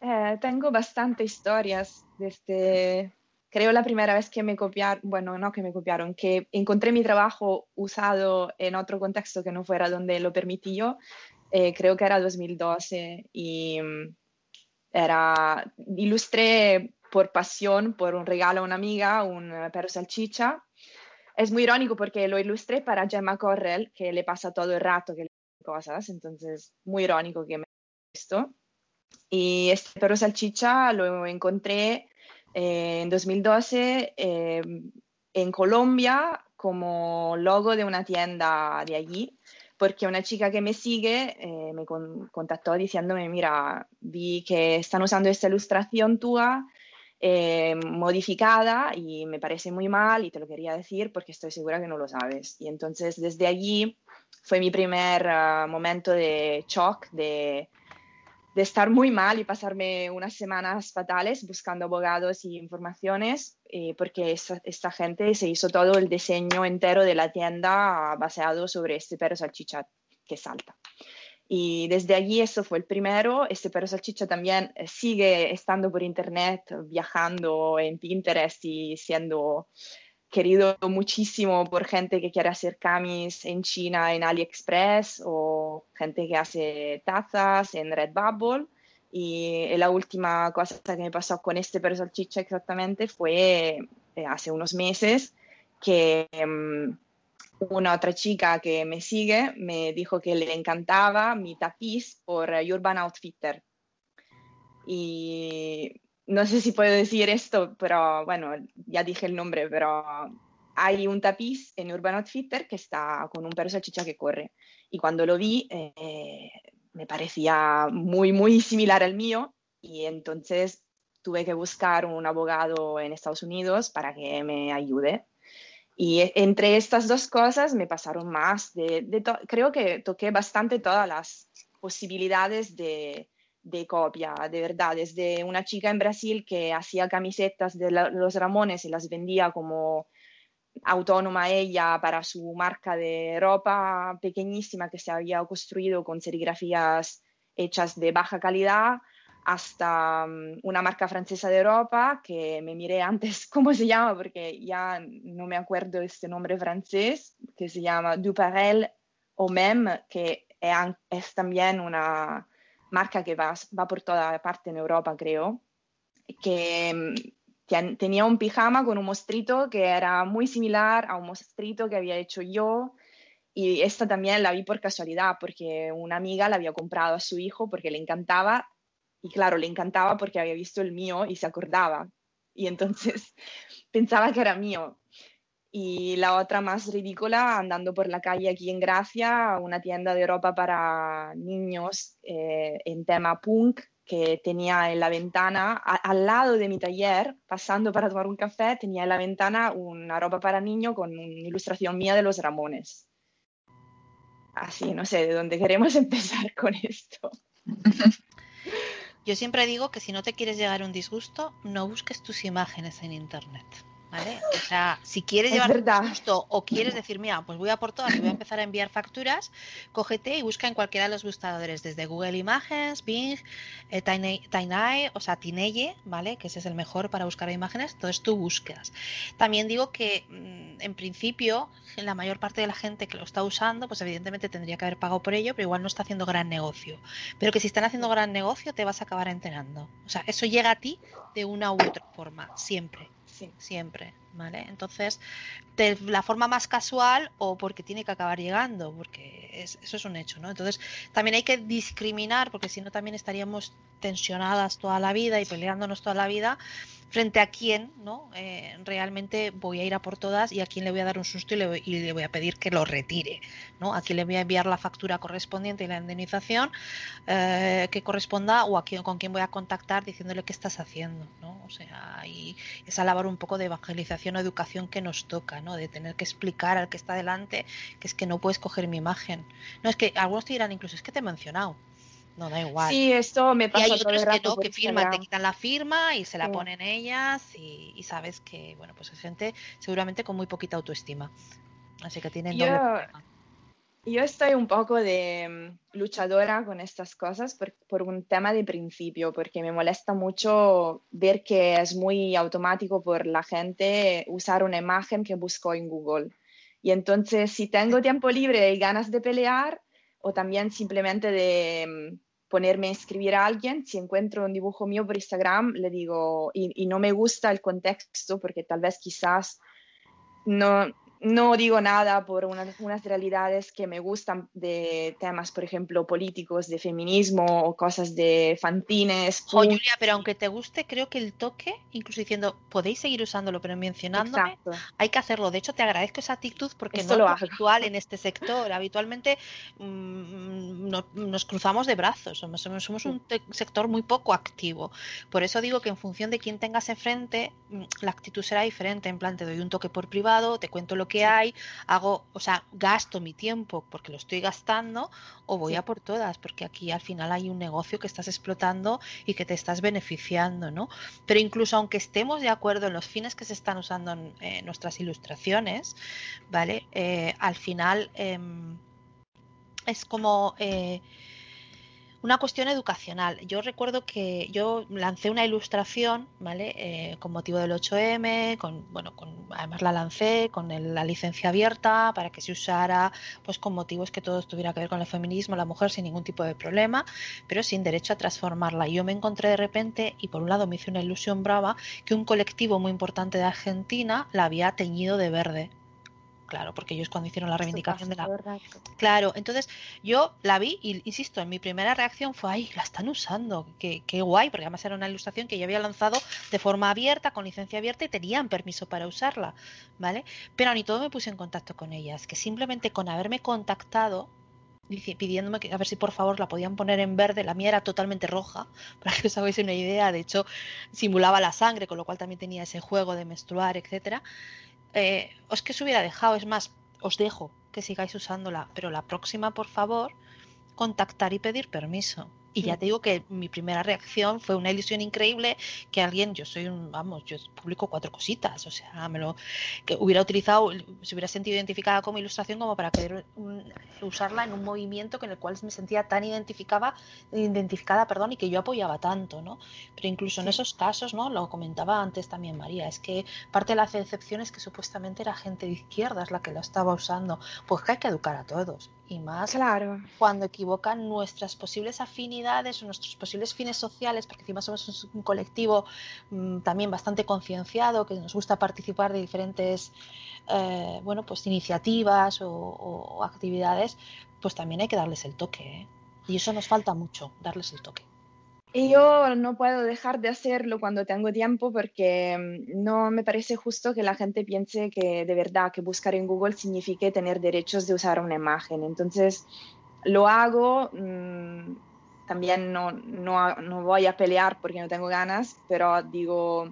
Eh, tengo bastante historias desde creo la primera vez que me copiaron, bueno, no que me copiaron, que encontré mi trabajo usado en otro contexto que no fuera donde lo permití yo, eh, creo que era 2012 y mm, era, ilustré por pasión, por un regalo a una amiga, un perro salchicha. Es muy irónico porque lo ilustré para Gemma Correll, que le pasa todo el rato que le cosas, entonces muy irónico que me esto. Y este perro salchicha lo encontré eh, en 2012 eh, en Colombia como logo de una tienda de allí, porque una chica que me sigue eh, me contactó diciéndome, mira, vi que están usando esta ilustración tuya modificada y me parece muy mal y te lo quería decir porque estoy segura que no lo sabes. Y entonces desde allí fue mi primer ah, momento de shock, de de estar muy mal y pasarme unas semanas fatales buscando abogados y informaciones, eh, porque esta, gente se hizo todo el diseño entero de la tienda basado sobre este perro salchicha que salta. Y desde allí eso fue el primero. Este perro salchicha también eh, sigue estando por internet, viajando en Pinterest y siendo querido muchísimo por gente que quiere hacer camis en China, en AliExpress, o gente que hace tazas en Redbubble. Y la última cosa que me pasó con este perro salchicha exactamente fue eh, hace unos meses que mm, una otra chica que me sigue me dijo que le encantaba mi tapiz por Urban Outfitter. Y no sé si puedo decir esto, pero bueno, ya dije el nombre, pero hay un tapiz en Urban Outfitter que está con un perro salchicha que corre. Y cuando lo vi, eh, me parecía muy, muy similar al mío. Y entonces tuve que buscar un abogado en Estados Unidos para que me ayude. Y entre estas dos cosas me pasaron más. De, creo que toqué bastante todas las posibilidades de, de copia, de verdad, desde una chica en Brasil que hacía camisetas de los Ramones y las vendía como autónoma ella para su marca de ropa pequeñísima que se había construido con serigrafías hechas de baja calidad, hasta mm, una marca francesa de ropa que me miré [LAUGHS] antes cómo se llama porque ya no me acuerdo este nombre francés, que se llama Duparel o Mem, que es también una marca que va, va por toda parte en Europa, creo, que mm, tenía un pijama con un mostrito que era muy similar a un mostrito que había hecho yo. Y esta también la vi por casualidad, porque una amiga la había comprado a su hijo porque le encantaba. Y claro, le encantaba porque había visto el mío y se acordaba. Y entonces [LAUGHS] pensaba que era mío. Y la otra más ridícula, andando por la calle aquí en Gracia, una tienda de ropa para niños eh, en tema punk que tenía en la ventana, al lado de mi taller, pasando para tomar un café, tenía en la ventana una ropa para niño con una ilustración mía de los Ramones. Así, no sé de dónde queremos [LAUGHS] empezar con esto. Yo siempre digo que si no te quieres llegar a un disgusto, no busques tus imágenes en Internet. ¿Vale? O sea, si quieres llevar gusto o quieres decir, mira, pues voy a por todas y voy a empezar a enviar facturas, cógete y busca en cualquiera de los buscadores, desde Google Images, Bing, eh, Tiny, o sea, Tineye, ¿vale? Que ese es el mejor para buscar imágenes, entonces tú buscas. También digo que, mm, en principio, la mayor parte de la gente que lo está usando, pues evidentemente tendría que haber pagado por ello, pero igual no está haciendo gran negocio. Pero que si están haciendo gran negocio, te vas a acabar enterando. O sea, eso llega a ti de una u otra forma, siempre siempre, ¿vale? Entonces, de la forma más casual o porque tiene que acabar llegando, porque eso es un hecho, ¿no? Entonces, también hay que discriminar, porque si no también estaríamos tensionadas toda la vida y peleándonos toda la vida frente a quién ¿no? Eh, realmente voy a ir a por todas y a quién le voy a dar un susto y le, voy, y le voy a pedir que lo retire, ¿no? a quién le voy a enviar la factura correspondiente y la indemnización eh, que corresponda o a quién, con quién voy a contactar diciéndole qué estás haciendo. ¿no? O sea, y esa la labor un poco de evangelización o educación que nos toca, ¿no? De tener que explicar al que está delante que es que no puedes coger mi imagen. No, es que algunos te dirán incluso, es que te he mencionado. No, da igual. Sí, esto me pasa y hay todo otros el rato que no, que firman, te quitan la firma y se la Sí. ponen ellas y, y sabes que, bueno, pues es gente seguramente con muy poquita autoestima. Así que tienen doble Yo- problema. Yo estoy un poco de mm, luchadora con estas cosas por, por un tema de principio, porque me molesta mucho ver que es muy automático por la gente usar una imagen que buscó en Google. Y entonces, si tengo tiempo libre y ganas de pelear, o también simplemente de mm, ponerme a escribir a alguien, si encuentro un dibujo mío por Instagram, le digo, y, y no me gusta el contexto, porque tal vez quizás no, no digo nada por unas, unas realidades que me gustan de temas, por ejemplo, políticos, de feminismo o cosas de fanzines. Jo, punk. Julia, pero aunque te guste, creo que el toque, incluso diciendo, podéis seguir usándolo, pero mencionándome, Exacto. hay que hacerlo. De hecho, te agradezco esa actitud porque Esto no lo es habitual en [LAUGHS] este sector. Habitualmente mm, no- nos cruzamos de brazos, somos, somos- un sector muy poco activo. Por eso digo que en función de quién tengas enfrente, mm, la actitud será diferente. En plan, te doy un toque por privado, te cuento lo que hay, hago, o sea, gasto mi tiempo porque lo estoy gastando o voy Sí. a por todas, porque aquí al final hay un negocio que estás explotando y que te estás beneficiando, ¿no? Pero incluso aunque estemos de acuerdo en los fines que se están usando en eh, nuestras ilustraciones, ¿vale? Eh, al final em, es como eh, una cuestión educacional. Yo recuerdo que yo lancé una ilustración, ¿vale? Eh, con motivo del 8M, con, bueno, con, además la lancé con el- la licencia abierta para que se usara, pues con motivos que todo tuviera que ver con el feminismo, la mujer sin ningún tipo de problema, pero sin derecho a transformarla. Y yo me encontré de repente, y por un lado me hice una ilusión brava, que un colectivo muy importante de Argentina la había teñido de verde. Claro, porque ellos cuando hicieron la reivindicación de la. Claro, entonces yo la vi y insisto, en mi primera reacción fue, ay, la están usando, qué, qué guay, porque además era una ilustración que yo había lanzado de forma abierta, con licencia abierta y tenían permiso para usarla, ¿vale? Pero ni todo me puse en contacto con ellas, que simplemente con haberme contactado, pidiéndome que a ver si por favor la podían poner en verde, la mía era totalmente roja, [LAUGHS] para que os hagáis una idea, de hecho simulaba la sangre, con lo cual también tenía ese juego de menstruar, etcétera. Eh, os que os hubiera dejado, es más, os dejo que sigáis usándola, pero la próxima, por favor, contactar y pedir permiso. Y ya te digo que mi primera reacción fue una ilusión increíble que alguien, yo soy un, vamos, yo publico cuatro cositas, o sea, me lo, que hubiera utilizado, se hubiera sentido identificada como ilustración como para querer usarla en un movimiento con el cual me sentía tan identificada, identificada, perdón, y que yo apoyaba tanto, ¿no? Pero incluso en esos casos, ¿no? Lo comentaba antes también María, es que parte de la decepción es que supuestamente era gente de izquierdas la que lo estaba usando, pues que hay que educar a todos y más Claro. cuando equivocan nuestras posibles afinidades o nuestros posibles fines sociales, porque encima somos un colectivo mm, también bastante concienciado, que nos gusta participar de diferentes eh, bueno, pues iniciativas o, o actividades, pues también hay que darles el toque. ¿eh? Y eso nos falta mucho, darles el toque. Y yo no puedo dejar de hacerlo cuando tengo tiempo porque mm, no me parece justo que la gente piense que de verdad que buscar en Google signifique tener derechos de usar una imagen. Entonces lo hago, mm, también no, no, no voy a pelear porque no tengo ganas, pero digo,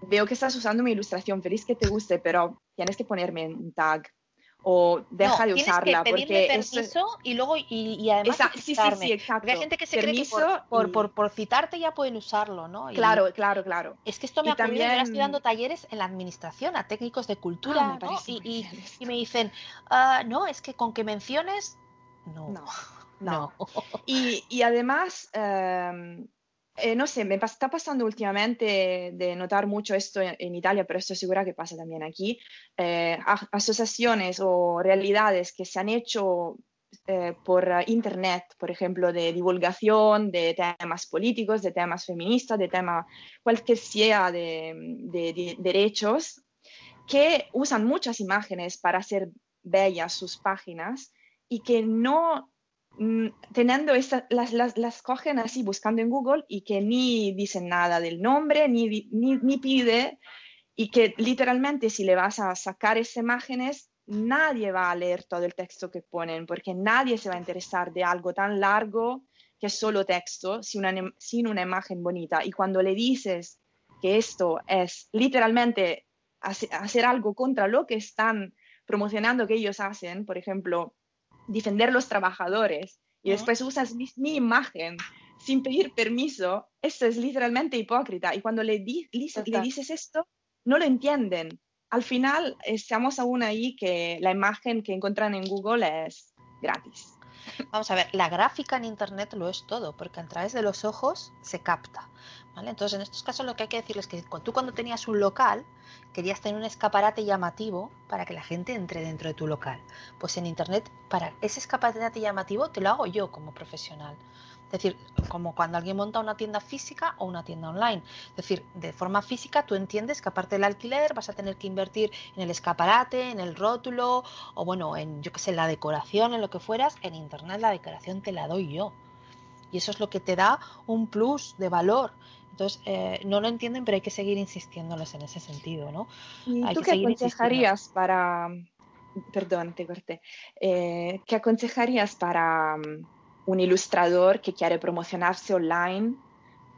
veo que estás usando mi ilustración, feliz que te guste, pero tienes que ponerme un tag o deja No, de usarla que porque eso- permiso y luego y, y además Esa- sí, sí, sí, exacto. Porque hay gente que se cree que por, Permiso por, y- por, por citarte ya pueden usarlo, ¿no? Y- Claro, claro, claro. Es que esto me ha ocurrido, yo ahora estoy también- dando talleres en la administración a técnicos de cultura, Ah, me ¿no? parece Y, y- me dicen, "Ah, no, es que con que menciones, no, No, [LAUGHS] no. Y, y además, em, eh, no sé, me está pasando últimamente de notar mucho esto en, Italia, pero estoy segura que pasa también aquí, eh, asociaciones o realidades que se han hecho eh, por Internet, por ejemplo, de divulgación de temas políticos, de temas feministas, de temas cualquier sea de derechos, que usan muchas imágenes para hacer bellas sus páginas y que no mm, teniendo esta- las, las, las cogen así buscando en Google y que ni dicen nada del nombre, ni, ni, ni pide, y que literalmente si le vas a sacar esas imágenes, nadie va a leer todo el texto que ponen, porque nadie se va a interesar de algo tan largo que es solo texto, sin una, sin una imagen bonita. Y cuando le dices que esto es literalmente hacer algo contra lo que están promocionando que ellos hacen, por ejemplo, defender los trabajadores, y después usas mi, imagen sin pedir permiso, esto es literalmente hipócrita. Y cuando le, le dices esto, no lo entienden. Al final, estamos aún ahí que la imagen que encuentran en Google es gratis. Vamos a ver, la gráfica en Internet lo es todo, porque a través de los ojos se capta. ¿vale? Entonces, en estos casos lo que hay que decirles es que tú cuando tenías un local, querías tener un escaparate llamativo para que la gente entre dentro de tu local. Pues en Internet, para ese escaparate llamativo, te lo hago yo como profesional. Es decir, como cuando alguien monta una tienda física o una tienda online. Es decir, de forma física tú entiendes que aparte del alquiler vas a tener que invertir en el escaparate, en el rótulo o bueno, en yo qué sé, la decoración, en lo que fueras. En internet la decoración te la doy yo. Y eso es lo que te da un plus de valor. Entonces, eh, no lo entienden, pero hay que seguir insistiéndoles en ese sentido, ¿no? ¿Y tú qué aconsejarías para, perdón, te corté, eh, qué aconsejarías para un ilustrador que quiere promocionarse online,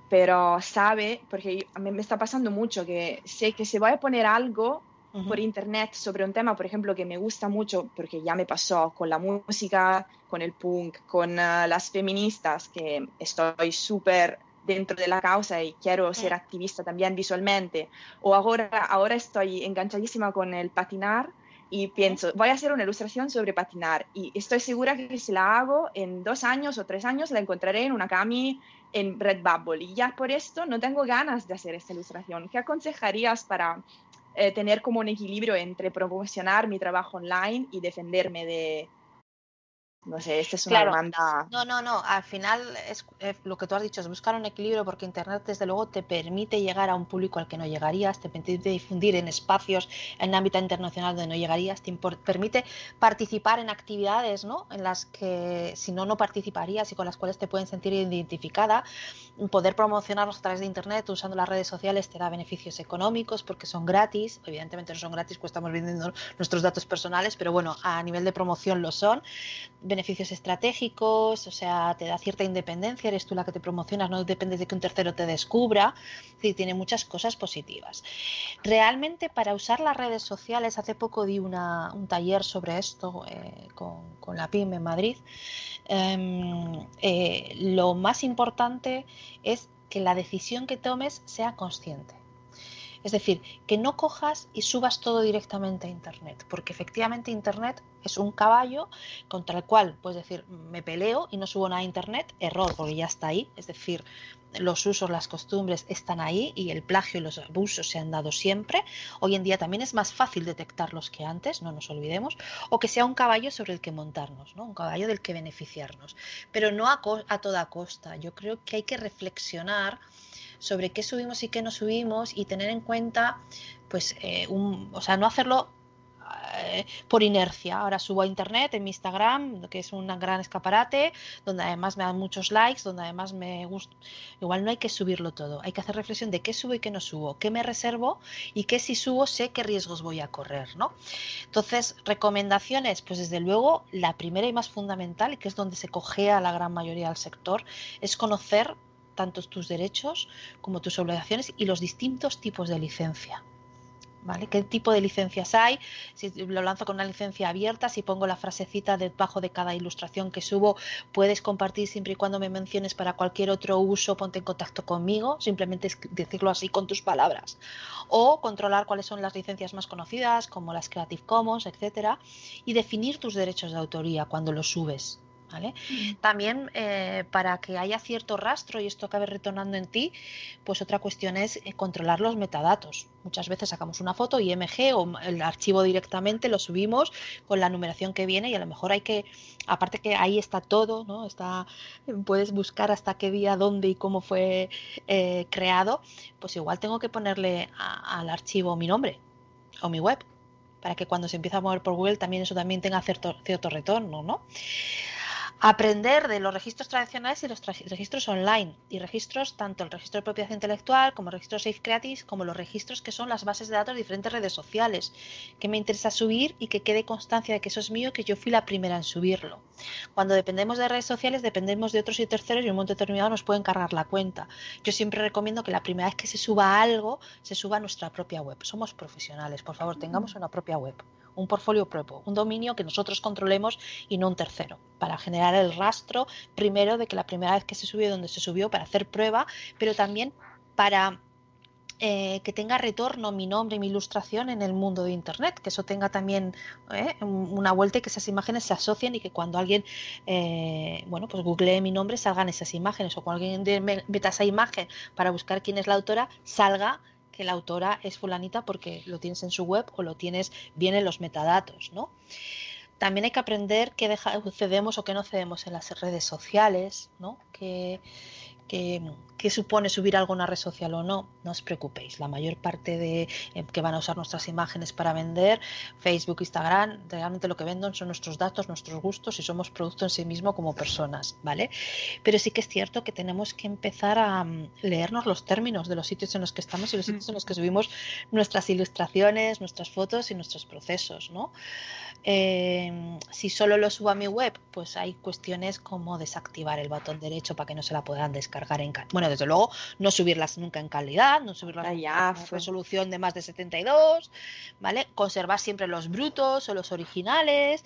pero sabe, porque a mí me está pasando mucho que sé que se va a poner algo por internet sobre un tema, por ejemplo, que me gusta mucho, porque ya me pasó con la música, con el punk, con ah, las feministas, que estoy súper dentro de la causa y quiero ser activista también visualmente, o ahora, ahora estoy enganchadísima con el patinar y pienso, voy a hacer una ilustración sobre patinar y estoy segura que si la hago en dos años o tres años la encontraré en una cami en Redbubble y ya por esto no tengo ganas de hacer esta ilustración. ¿Qué aconsejarías para eh, tener como un equilibrio entre promocionar mi trabajo online y defenderme de, no sé, esta es una demanda. No, no, no. Al final es, lo que tú has dicho, es buscar un equilibrio porque Internet, desde luego, te permite llegar a un público al que no llegarías, te permite difundir en espacios en ámbito internacional donde no llegarías, te permite participar en actividades ¿no? en las que si no, no participarías y con las cuales te pueden sentir identificada. Poder promocionarnos a través de Internet usando las redes sociales te da beneficios económicos porque son gratis. Evidentemente no son gratis, pues estamos vendiendo nuestros datos personales, pero bueno, a nivel de promoción lo son beneficios estratégicos, o sea, te da cierta independencia, eres tú la que te promocionas, no dependes de que un tercero te descubra, es tiene muchas cosas positivas. Realmente para usar las redes sociales, hace poco di un taller sobre esto eh, con, con, la PYME en Madrid, em, eh, lo más importante es que la decisión que tomes sea consciente. Es decir, que no cojas y subas todo directamente a Internet, porque efectivamente Internet es un caballo contra el cual puedes decir, me peleo y no subo nada a Internet, error, porque ya está ahí. Es decir, los usos, las costumbres están ahí y el plagio y los abusos se han dado siempre. Hoy en día también es más fácil detectarlos que antes, no nos olvidemos, o que sea un caballo sobre el que montarnos, ¿no? un caballo del que beneficiarnos, pero no a, a toda costa. Yo creo que hay que reflexionar sobre qué subimos y qué no subimos y tener en cuenta, pues, eh, un, o sea, no hacerlo eh, por inercia. Ahora subo a internet, en mi Instagram, que es un gran escaparate, donde además me dan muchos likes, donde además me gusta. Igual no hay que subirlo todo, hay que hacer reflexión de qué subo y qué no subo, qué me reservo y qué si subo sé qué riesgos voy a correr, ¿no? Entonces, recomendaciones, pues desde luego, la primera y más fundamental, que es donde se cogea la gran mayoría del sector, es conocer tanto tus derechos como tus obligaciones y los distintos tipos de licencia. ¿Vale? ¿Qué tipo de licencias hay? Si lo lanzo con una licencia abierta, si pongo la frasecita debajo de cada ilustración que subo, puedes compartir siempre y cuando me menciones para cualquier otro uso, ponte en contacto conmigo, simplemente decirlo así con tus palabras. O controlar cuáles son las licencias más conocidas, como las Creative Commons, etcétera, y definir tus derechos de autoría cuando los subes. También eh, para que haya cierto rastro y esto acabe retornando en ti, pues otra cuestión es eh, controlar los metadatos. Muchas veces sacamos una foto IMG o el archivo directamente lo subimos con la numeración que viene y a lo mejor hay que, aparte que ahí está todo, ¿no? Está, puedes buscar hasta qué día, dónde y cómo fue eh, creado, pues igual tengo que ponerle al archivo mi nombre o mi web para que cuando se empiece a mover por Google también eso también tenga cierto, cierto retorno, ¿no? Aprender de los registros tradicionales y los registros online y registros tanto el registro de propiedad intelectual como el registro Safe Creative como los registros que son las bases de datos de diferentes redes sociales que me interesa subir y que quede constancia de que eso es mío que yo fui la primera en subirlo. Cuando dependemos de redes sociales dependemos de otros y terceros y en un momento determinado nos pueden cargar la cuenta. Yo siempre recomiendo que la primera vez que se suba algo se suba a nuestra propia web. Somos profesionales por favor tengamos una propia web un portfolio propio, un dominio que nosotros controlemos y no un tercero, para generar el rastro primero de que la primera vez que se subió, donde se subió, para hacer prueba, pero también para eh, que tenga retorno mi nombre y mi ilustración en el mundo de Internet, que eso tenga también eh, una vuelta y que esas imágenes se asocien y que cuando alguien, eh, bueno, pues googlee mi nombre salgan esas imágenes o cuando alguien meta esa imagen para buscar quién es la autora, salga que la autora es fulanita porque lo tienes en su web o lo tienes bien en los metadatos, ¿no? También hay que aprender qué cedemos o qué no cedemos en las redes sociales, ¿no? Que, qué, supone subir algo a una red social o no, no os preocupéis. La mayor parte de eh, que van a usar nuestras imágenes para vender, Facebook, Instagram, realmente lo que venden son nuestros datos, nuestros gustos y somos producto en sí mismo como personas, ¿vale? Pero sí que es cierto que tenemos que empezar a mm, leernos los términos de los sitios en los que estamos y los sitios en los que subimos nuestras ilustraciones, nuestras fotos y nuestros procesos, ¿no? Em, si solo lo subo a mi web, pues hay cuestiones como desactivar el botón derecho para que no se la puedan descargar en bueno, desde luego no subirlas nunca en calidad, no subirlas en resolución de más de 72, ¿vale? Conservar siempre los brutos o los originales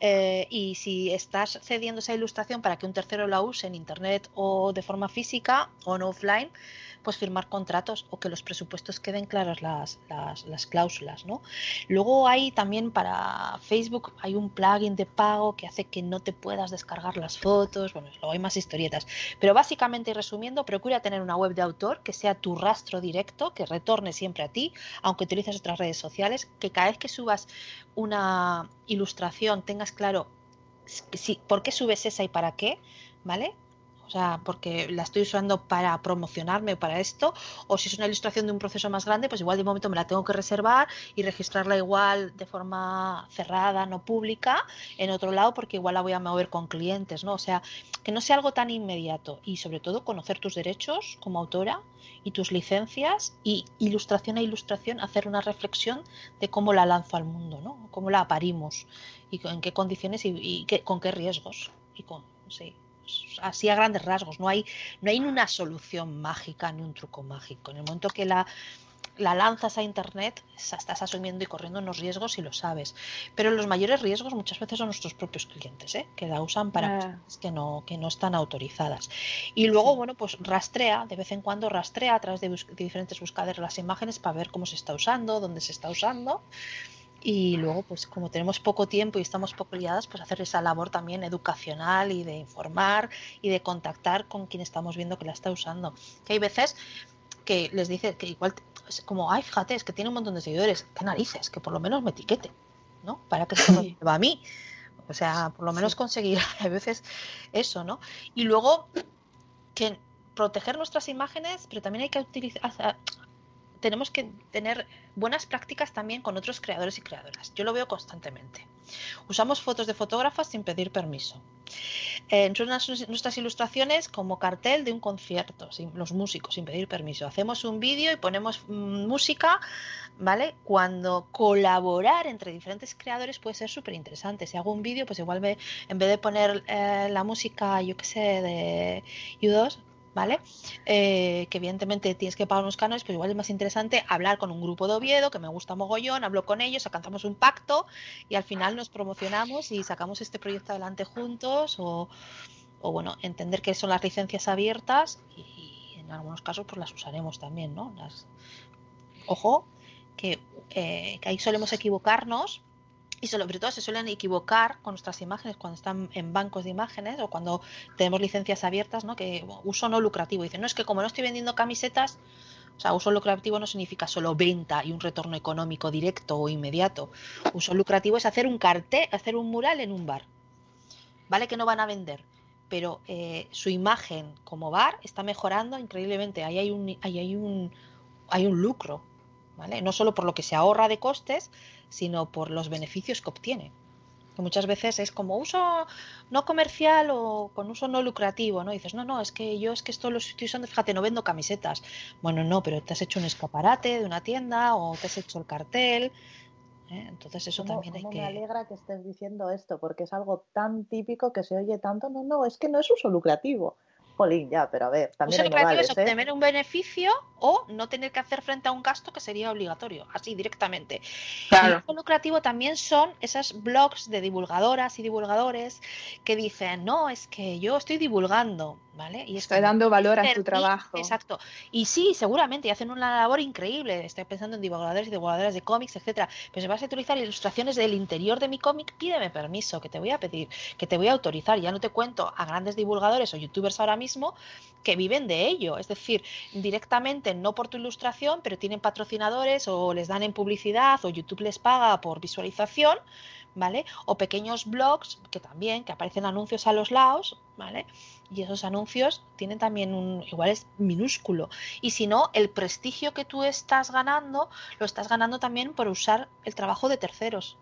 eh, y si estás cediendo esa ilustración para que un tercero la use en internet o de forma física o en offline, pues firmar contratos o que los presupuestos queden claras las, las, cláusulas, ¿no? Luego hay también para Facebook hay un plugin de pago que hace que no te puedas descargar las fotos, bueno, luego hay más historietas, pero básicamente y resumiendo, procura tener una web de autor que sea tu rastro directo, que retorne siempre a ti, aunque utilices otras redes sociales, que cada vez que subas una ilustración tengas claro si, por qué subes esa y para qué, ¿vale? O sea, porque la estoy usando para promocionarme para esto, o si es una ilustración de un proceso más grande, pues igual de momento me la tengo que reservar y registrarla igual de forma cerrada, no pública, en otro lado, porque igual la voy a mover con clientes, ¿no? O sea, que no sea algo tan inmediato y sobre todo conocer tus derechos como autora y tus licencias y ilustración a ilustración hacer una reflexión de cómo la lanzo al mundo, ¿no? Cómo la aparimos y en qué condiciones y, con qué riesgos y con, sí así a grandes rasgos. No hay, no hay una solución mágica ni un truco mágico. En el momento que la, la lanzas a internet, estás asumiendo y corriendo unos riesgos y lo sabes. Pero los mayores riesgos muchas veces son nuestros propios clientes, ¿eh? que la usan para cosas que no, que no están autorizadas. Y luego, bueno, pues rastrea, de vez en cuando rastrea a través de, de diferentes buscadores las imágenes para ver cómo se está usando, dónde se está usando y luego pues como tenemos poco tiempo y estamos poco liadas pues hacer esa labor también educacional y de informar y de contactar con quien estamos viendo que la está usando. Que hay veces que les dice que igual como ay fíjate es que tiene un montón de seguidores qué narices que por lo menos me etiquete no para que se va a mí o sea por lo menos conseguir [LAUGHS] a veces eso no y luego que proteger nuestras imágenes pero también hay que utilizar tenemos que tener buenas prácticas también con otros creadores y creadoras. Yo lo veo constantemente. Usamos fotos de fotógrafas sin pedir permiso. En nuestras ilustraciones como cartel de un concierto, sin, los músicos sin pedir permiso. Hacemos un vídeo y ponemos mm, música, ¿vale? Cuando colaborar entre diferentes creadores puede ser súper interesante. Si hago un vídeo, pues igual me, en vez de poner eh, la música, yo qué sé, de U2, ¿vale? Eh, que evidentemente tienes que pagar unos canales, pero igual es más interesante hablar con un grupo de Oviedo, que me gusta mogollón, hablo con ellos, alcanzamos un pacto y al final nos promocionamos y sacamos este proyecto adelante juntos o, bueno, entender que son las licencias abiertas y, en algunos casos pues las usaremos también, ¿no? Las... Ojo, que, eh, que ahí solemos equivocarnos y sobre todo se suelen equivocar con nuestras imágenes cuando están en bancos de imágenes o cuando tenemos licencias abiertas, ¿no? Que uso no lucrativo. Dicen, no, es que como no estoy vendiendo camisetas, o sea, uso lucrativo no significa solo venta y un retorno económico directo o inmediato. Uso lucrativo es hacer un cartel, hacer un mural en un bar. Vale que no van a vender, pero eh, su imagen como bar está mejorando increíblemente. Ahí hay un, ahí hay un, hay un lucro, ¿vale? No solo por lo que se ahorra de costes, sino por los beneficios que obtiene. que muchas veces es como uso no comercial o con uso no lucrativo, ¿no? dices, no, no, es que yo es que esto lo estoy usando, fíjate, no vendo camisetas. Bueno, no, pero te has hecho un escaparate de una tienda o te has hecho el cartel. ¿eh? Entonces eso también hay que... me alegra que estés diciendo esto, porque es algo tan típico que se oye tanto, no, no, es que no es uso lucrativo. Jolín, ya, pero a ver, también hay modales, es ¿eh? obtener un beneficio o no tener que hacer frente a un gasto que sería obligatorio, así directamente. Claro. Y lucrativo también son esos blogs de divulgadoras y divulgadores que dicen, no, es que yo estoy divulgando, ¿vale? Y estoy dando valor a tu trabajo. Exacto. Y sí, seguramente, y hacen una labor increíble. Estoy pensando en divulgadores y divulgadoras de cómics, etcétera. Pero si vas a utilizar ilustraciones del interior de mi cómic, pídeme permiso, que te voy a pedir, que te voy a autorizar. Ya no te cuento a grandes divulgadores o youtubers ahora mismo que viven de ello. Es decir, directamente no por tu ilustración, pero tienen patrocinadores o les dan en publicidad o YouTube les paga por visualización ¿vale? O pequeños blogs que también, que aparecen anuncios a los lados, ¿vale? Y esos anuncios tienen también un, igual es minúsculo. Y si no, el prestigio que tú estás ganando, lo estás ganando también por usar el trabajo de terceros.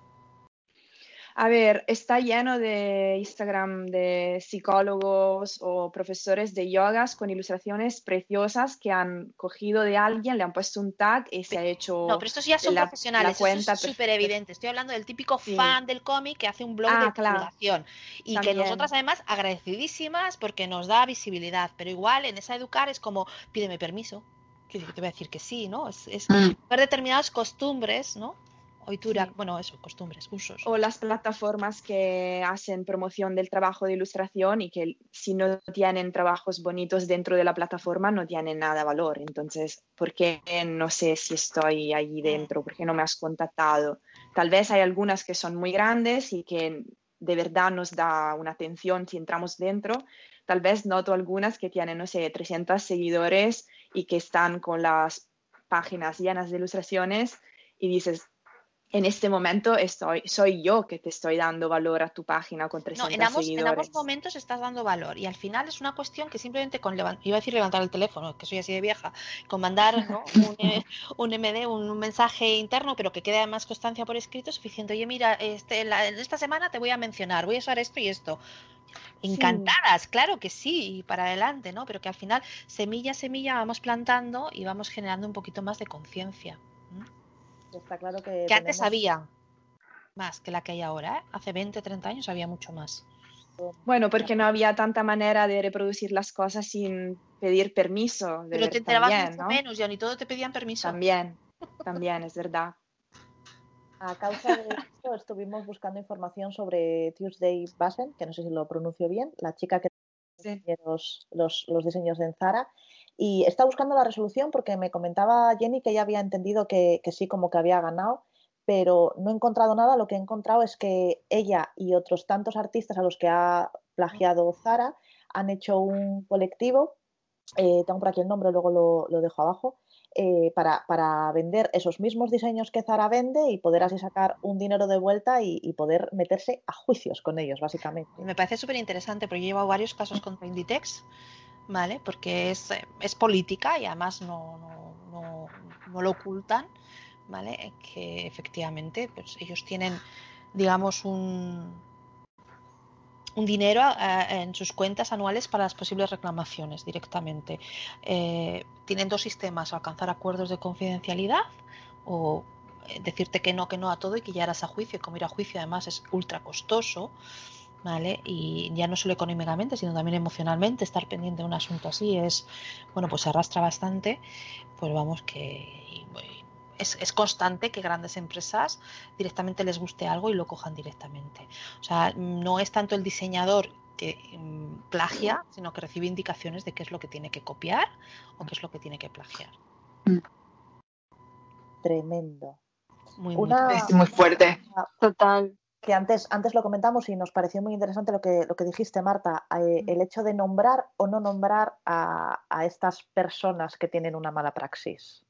A ver, está lleno de Instagram de psicólogos o profesores de yogas con ilustraciones preciosas que han cogido de alguien, le han puesto un tag y se ha hecho. No, pero estos ya son profesionales, es súper evidente. Estoy hablando del típico fan del cómic que hace un blog de divulgación y que nosotras además agradecidísimas porque nos da visibilidad, pero igual en esa educar es como pídeme permiso que te voy a decir que sí, ¿no? Es, es mm. ver determinadas costumbres, ¿no? Oitura, bueno, eso, costumbres, usos. O las plataformas que hacen promoción del trabajo de ilustración y que si no tienen trabajos bonitos dentro de la plataforma no tienen nada valor. Entonces, ¿por qué no sé si estoy allí mm. dentro? ¿Por qué no me has contactado? Tal vez hay algunas que son muy grandes y que de verdad nos da una atención si entramos dentro. Tal vez noto algunas que tienen, no sé, 300 seguidores y que están con las páginas llenas de ilustraciones y dices, en este momento estoy, soy yo que te estoy dando valor a tu página con 300 no, en ambos, seguidores. En ambos momentos estás dando valor y al final es una cuestión que simplemente con iba a decir levantar el teléfono, que soy así de vieja, con mandar [LAUGHS] un, un, MD, un, mensaje interno, pero que quede además constancia por escrito suficiente. Oye, mira, este, en esta semana te voy a mencionar, voy a usar esto y esto. Encantadas, claro que sí, y para adelante, ¿no? Pero que al final, semilla a semilla, vamos plantando y vamos generando un poquito más de conciencia. Está claro que. Que antes había más que la que hay ahora. ¿eh? Hace 20, 30 años había mucho más. Bueno, porque no había tanta manera de reproducir las cosas sin pedir permiso. Pero te enterabas mucho menos, ya ni todo te pedían permiso. También, también, es verdad. A causa de esto estuvimos buscando información sobre Tuesday Basen, que no sé si lo pronuncio bien, la chica que tiene los, los, los diseños en Zara, y está buscando la resolución porque me comentaba Jenny que ella había entendido que, sí, como que había ganado, pero no he encontrado nada. Lo que he encontrado es que ella y otros tantos artistas a los que ha plagiado Zara han hecho un colectivo, eh, tengo por aquí el nombre, luego lo, dejo abajo, eh, para, vender esos mismos diseños que Zara vende y poder así sacar un dinero de vuelta y, y poder meterse a juicios con ellos, básicamente. Me parece súper interesante porque yo he llevado varios casos contra Inditex ¿vale? Porque es, eh, es política y además no, no, no, lo ocultan, ¿vale? Que efectivamente pues ellos tienen, digamos, un, un dinero eh, en sus cuentas anuales para las posibles reclamaciones directamente. Eh, tienen dos sistemas, alcanzar acuerdos de confidencialidad o decirte que no, que no a todo y que ya harás a juicio. Y como ir a juicio además es ultra costoso, ¿vale? Y ya no solo económicamente, sino también emocionalmente, estar pendiente de un asunto así es, bueno, pues se arrastra bastante, pues vamos que es, constante que grandes empresas directamente les guste algo y lo cojan directamente. O sea, no es tanto el diseñador que mm, plagia, sino que recibe indicaciones de qué es lo que tiene que copiar o qué es lo que tiene que plagiar. Tremendo. Muy, muy fuerte. Total que antes, antes lo comentamos y nos pareció muy interesante lo que, lo que dijiste, Marta, eh, el hecho de nombrar o no nombrar a, estas personas que tienen una mala praxis.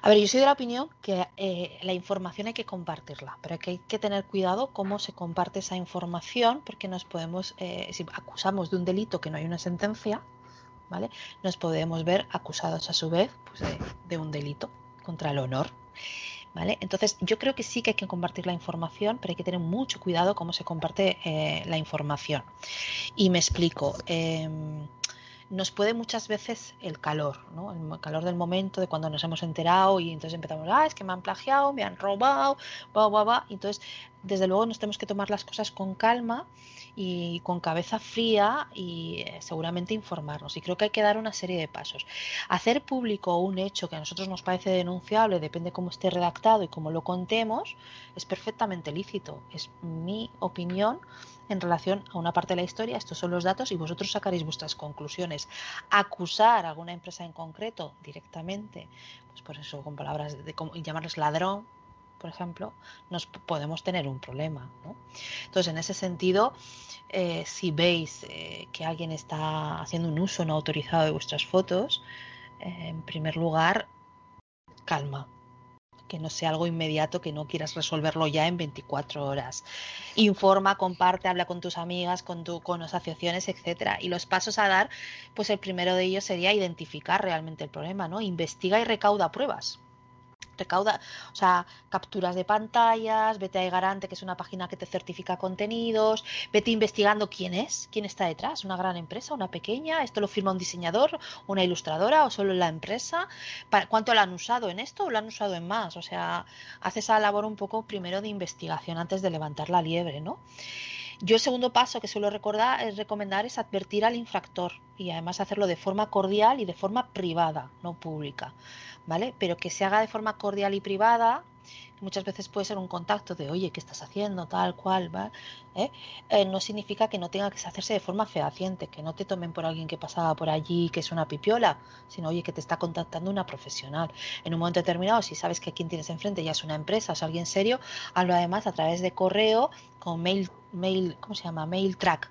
A ver, yo soy de la opinión que eh, la información hay que compartirla, pero que hay que tener cuidado cómo se comparte esa información, porque nos podemos, eh, si acusamos de un delito que no hay una sentencia, ¿vale? Nos podemos ver acusados a su vez pues, de, de un delito contra el honor. ¿Vale? Entonces, yo creo que sí que hay que compartir la información, pero hay que tener mucho cuidado cómo se comparte eh, la información. Y me explico. Em, nos puede muchas veces el calor, ¿no? El calor del momento de cuando nos hemos enterado y entonces empezamos, ah, es que me han plagiado, me han robado, va, va, va. Entonces, desde luego nos tenemos que tomar las cosas con calma y con cabeza fría y eh, seguramente informarnos. Y creo que hay que dar una serie de pasos. Hacer público un hecho que a nosotros nos parece denunciable, depende cómo esté redactado y cómo lo contemos, es perfectamente lícito. Es mi opinión en relación a una parte de la historia, estos son los datos y vosotros sacaréis vuestras conclusiones. Acusar a alguna empresa en concreto directamente, pues por eso con palabras de, llamarles ladrón, por ejemplo, nos podemos tener un problema. Entonces, en ese sentido, eh, si veis eh, que alguien está haciendo un uso no autorizado de vuestras fotos, eh, en primer lugar, calma, que no sea algo inmediato, que no quieras resolverlo ya en 24 horas. Informa, comparte, habla con tus amigas, con, tu, con asociaciones, etcétera. Y los pasos a dar, pues el primero de ellos sería identificar realmente el problema, ¿no? Investiga y recauda pruebas recauda, o sea, capturas de pantallas, vete a Garante, que es una página que te certifica contenidos, vete investigando quién es, quién está detrás, una gran empresa, una pequeña, esto lo firma un diseñador, una ilustradora o solo la empresa, cuánto la han usado en esto o lo han usado en más, o sea, haces esa labor un poco primero de investigación antes de levantar la liebre, ¿no? Yo el segundo paso que suelo recordar, es recomendar es advertir al infractor y además hacerlo de forma cordial y de forma privada, no pública. ¿Vale? Pero que se haga de forma cordial y privada, muchas veces puede ser un contacto de, oye, ¿qué estás haciendo? Tal cual, ¿va? ¿Eh? Eh, no significa que no tenga que hacerse de forma fehaciente, que no te tomen por alguien que pasaba por allí, que es una pipiola, sino, oye, que te está contactando una profesional. En un momento determinado, si sabes que quien tienes enfrente ya es una empresa, o alguien serio, hazlo además a través de correo con mail, mail ¿cómo se llama? Mail track,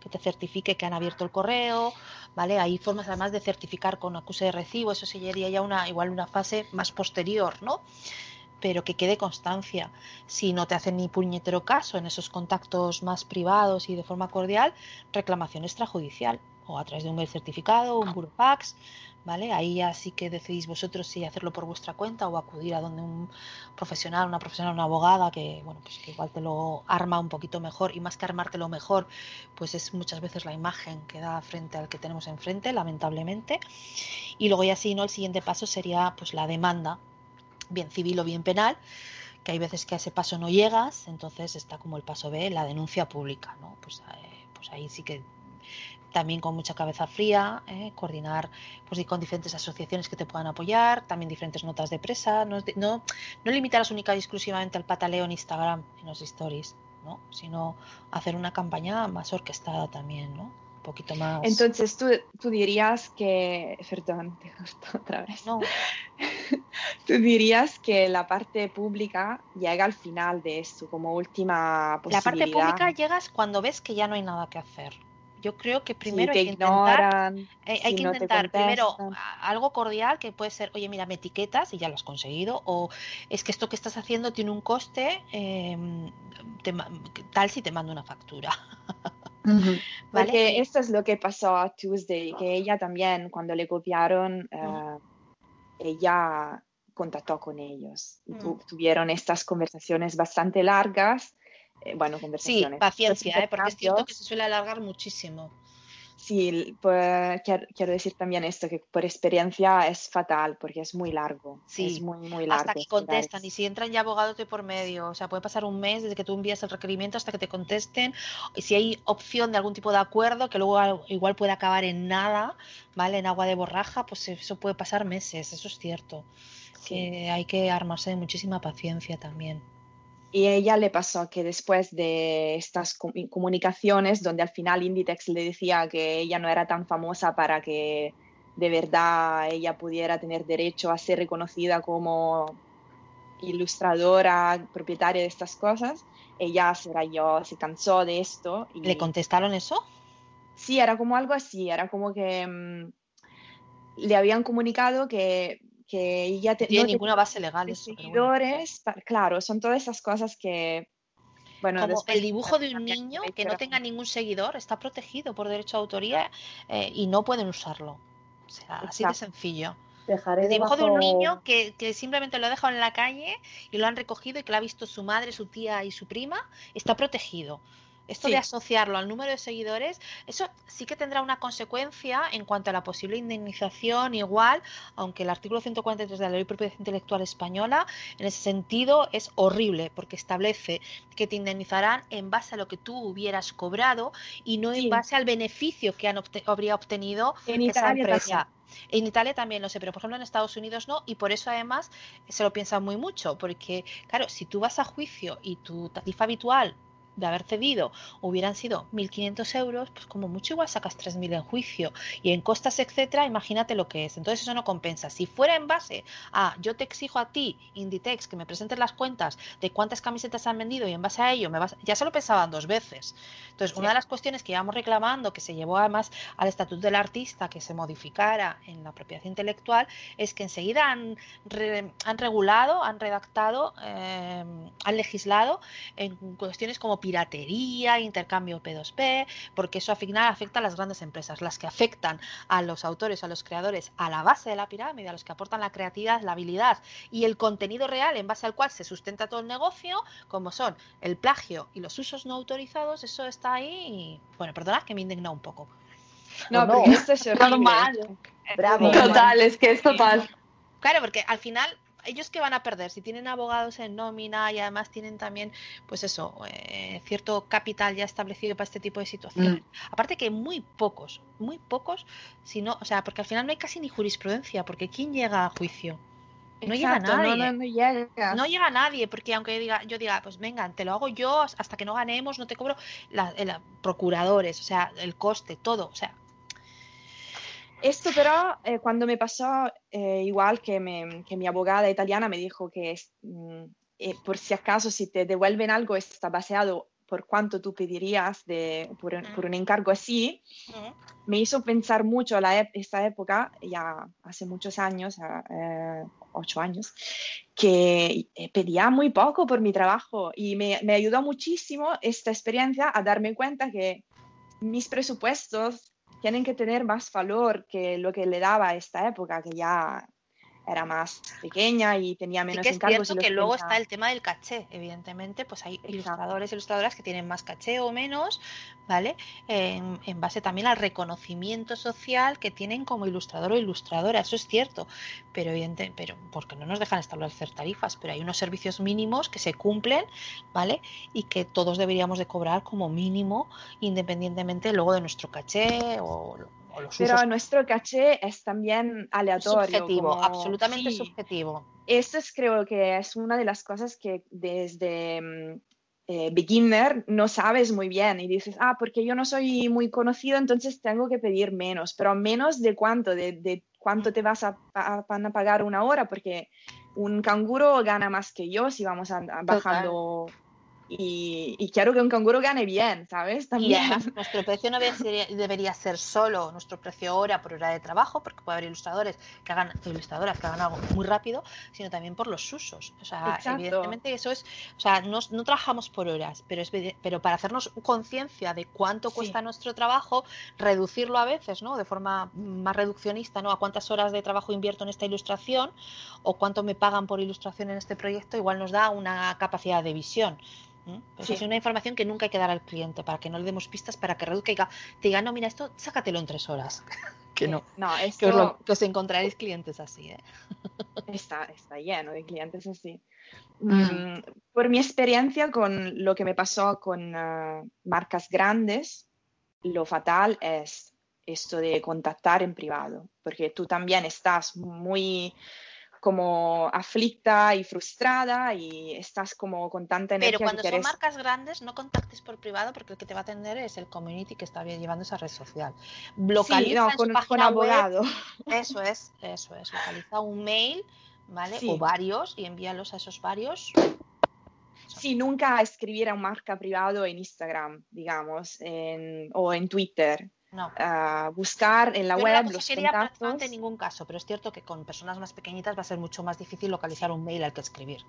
que te certifique que han abierto el correo, ¿vale? Hay formas además de certificar con acuse de recibo, eso sería ya una, igual una fase más posterior, ¿no? Pero que quede constancia. Si no te hacen ni puñetero caso en esos contactos más privados y de forma cordial, reclamación extrajudicial o a través de un mail certificado, un burofax, ¿vale? Ahí ya sí que decidís vosotros si hacerlo por vuestra cuenta o acudir a donde un profesional, una profesional, una abogada que, bueno, pues que igual te lo arma un poquito mejor y más que armártelo mejor, pues es muchas veces la imagen que da frente al que tenemos enfrente, lamentablemente. Y luego ya sí, ¿no? El siguiente paso sería pues la demanda, bien civil o bien penal, que hay veces que a ese paso no llegas, entonces está como el paso B, la denuncia pública, ¿no? Pues, eh, pues ahí sí que también con mucha cabeza fría, ¿eh? coordinar pues, con diferentes asociaciones que te puedan apoyar, también diferentes notas de presa, no, no, no limitarlas única y exclusivamente al pataleo en Instagram, en los stories, ¿no? sino hacer una campaña más orquestada también, ¿no? Un poquito más. Entonces tú, tú dirías que, perdón, [LAUGHS] te justo otra vez. No. [LAUGHS] tú dirías que la parte pública llega al final de esto, como última posibilidad. La parte pública llegas cuando ves que ya no hay nada que hacer yo creo que primero hay que intentar, eh, hay que intentar primero algo cordial que puede ser, oye, mira, me etiquetas y ya lo has conseguido, o es que esto que estás haciendo tiene un coste, em, tal si te mando una factura. [LAUGHS] Porque esto es lo que pasó a Tuesday, que ella también, cuando le copiaron, eh, ella contactó con ellos y mm. tuvieron estas conversaciones bastante largas eh, bueno, conversaciones. Sí, paciencia, ¿eh? porque es cierto que se suele alargar muchísimo. Sí, pues, quiero, decir también esto, que por experiencia es fatal, porque es muy largo. Sí, es muy, muy largo. Hasta que contestan, y si entran ya abogados de por medio, o sea, puede pasar un mes desde que tú envías el requerimiento hasta que te contesten, y si hay opción de algún tipo de acuerdo, que luego igual puede acabar en nada, ¿vale? En agua de borraja, pues eso puede pasar meses, eso es cierto. Que hay que armarse de muchísima paciencia también. Y ella le pasó que después de estas comunicaciones, donde al final Inditex le decía que ella no era tan famosa para que de verdad ella pudiera tener derecho a ser reconocida como ilustradora, propietaria de estas cosas, ella se rayó, se cansó de esto. Y... ¿Le contestaron eso? Sí, era como algo así, era como que mm, le habían comunicado que que ya te, tiene ninguna base legal. seguidores, claro, son todas esas cosas que... Bueno, Como el dibujo de un niño que no tenga ningún seguidor está protegido por derecho de autoría eh, y no pueden usarlo. O sea, así de sencillo. Dejaré El dibujo de un niño que, que simplemente lo ha dejado en la calle y lo han recogido y que lo ha visto su madre, su tía y su prima, está protegido. Esto Sí. de asociarlo al número de seguidores, eso sí que tendrá una consecuencia en cuanto a la posible indemnización igual, aunque el artículo 143 de la Ley de Propiedad Intelectual Española en ese sentido es horrible porque establece que te indemnizarán en base a lo que tú hubieras cobrado y no en base al beneficio que han obte- habría obtenido En esa Italia empresa. también. En Italia también lo sé, pero por ejemplo en Estados Unidos no, y por eso además se lo piensan muy mucho, porque claro, si tú vas a juicio y tu tarifa habitual de haber cedido hubieran sido 1.500 euros, pues como mucho igual sacas 3.000 en juicio y en costas, etcétera, imagínate lo que es. Entonces eso no compensa. Si fuera en base a yo te exijo a ti, Inditex, que me presentes las cuentas de cuántas camisetas han vendido y en base a ello me vas, ya se lo pensaban dos veces. Entonces una de las cuestiones que íbamos reclamando, que se llevó además al estatuto del artista que se modificara en la propiedad intelectual, es que enseguida han, re- han regulado, han redactado, eh, han legislado en cuestiones como piratería, intercambio P2P, porque eso al final afecta a las grandes empresas, las que afectan a los autores, a los creadores, a la base de la pirámide, a los que aportan la creatividad, la habilidad y el contenido real en base al cual se sustenta todo el negocio, como son el plagio y los usos no autorizados, eso está ahí y, bueno, perdonad que me indigna un poco. No, ¿O no? porque esto es [LAUGHS] horrible. Normal. Bravo. Total, es que es total. Claro, porque al final ellos que van a perder si tienen abogados en nómina y además tienen también, pues eso, eh, cierto capital ya establecido para este tipo de situaciones. Aparte que muy pocos, muy pocos, si no, o sea, porque al final no hay casi ni jurisprudencia, porque ¿quién llega a juicio? No llega nadie. No, no, no llega. No llega nadie, porque aunque diga, yo diga, pues venga, te lo hago yo hasta que no ganemos, no te cobro la, la- procuradores, o sea, el coste, todo, o sea, Esto però eh, cuando me pasó, eh, igual que, me- que mi abogada italiana me dijo que mm, eh, por si acaso si te devuelven algo está baseado por cuánto tú pedirías de, por, un- por un encargo así, me hizo pensar mucho la esta época, ya hace muchos años, ah, ocho años, que pedía muy poco por mi trabajo y me, me ayudó muchísimo esta experiencia a darme cuenta que mis presupuestos tienen que tener más valor que lo que le daba esta época, que ya era más pequeña y tenía Sí menos que es encargos. cierto que luego pensaba. está el tema del caché, evidentemente, pues hay Exacto. ilustradores e ilustradoras que tienen más caché o menos, ¿vale? En, en base también al reconocimiento social que tienen como ilustrador o ilustradora, eso es cierto, pero evidente, pero porque no nos dejan establecer tarifas, pero hay unos servicios mínimos que se cumplen, ¿vale? Y que todos deberíamos de cobrar como mínimo, independientemente luego de nuestro caché o, Pero usos nuestro caché es también aleatorio. subjetivo, como- absolutamente sí. subjetivo. Esto es creo que es una de las cosas que desde mm, eh, beginner no sabes muy bien y dices, ah, porque yo no soy muy conocido, entonces tengo que pedir menos, pero menos de cuánto, de, de cuánto te vas a, van a pagar una hora, porque un canguro gana más que yo si vamos a- a- bajando. Y, y quiero que un canguro gane bien, ¿sabes? Y También. además nuestro precio no debería, debería ser solo nuestro precio hora por hora de trabajo, porque puede haber ilustradores que hagan, ilustradoras que hagan algo muy rápido, sino también por los usos. O sea, Exacto. evidentemente eso es, o sea, no, no trabajamos por horas, pero es pero para hacernos conciencia de cuánto Sí. cuesta nuestro trabajo, reducirlo a veces, ¿no? De forma más reduccionista, ¿no? A cuántas horas de trabajo invierto en esta ilustración o cuánto me pagan por ilustración en este proyecto, igual nos da una capacidad de visión. ¿M? Pues Sí. es una información que nunca hay que dar al cliente para que no le demos pistas para que reduzca y diga, te diga, no, mira, esto sácatelo en tres horas. [LAUGHS] que no. No, Que esto os, lo- que os encontraréis clientes así, ¿eh? [LAUGHS] está, está lleno de clientes así. Mm. Mm, Por mi experiencia con lo que me pasó con ah, marcas grandes, lo fatal es esto de contactar en privado, porque tú también estás muy como aflicta y frustrada y estás como con tanta energía Pero cuando que son marcas grandes, no contactes por privado porque el que te va a atender es el community que está llevando esa red social. Localiza Sí, no, con, con página web abogado. Eso es, eso es. Localiza un mail, ¿vale? Sí. O varios y envíalos a esos varios. Sí, nunca escribir a un marca privado en Instagram, digamos, en- o en Twitter. No. Ah, buscar en la no web la los contactos. prácticamente en ningún caso, pero es cierto que con personas más pequeñitas va a ser mucho más difícil localizar un mail al que escribir.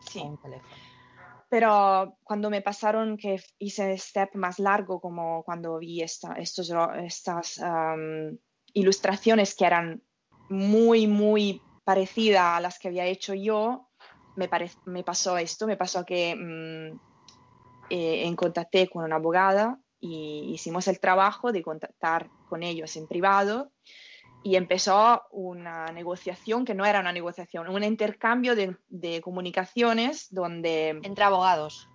Sí. O un teléfono. Pero cuando me pasaron que hice step más largo, como cuando vi esta, estos, estas am, ilustraciones que eran muy, muy parecida a las que había hecho yo, me, me pasó esto, me pasó que mm, eh, contacté con una abogada y hicimos el trabajo de contactar con ellos en privado y empezó una negociación que no era una negociación, un intercambio de, comunicaciones donde... Entre abogados.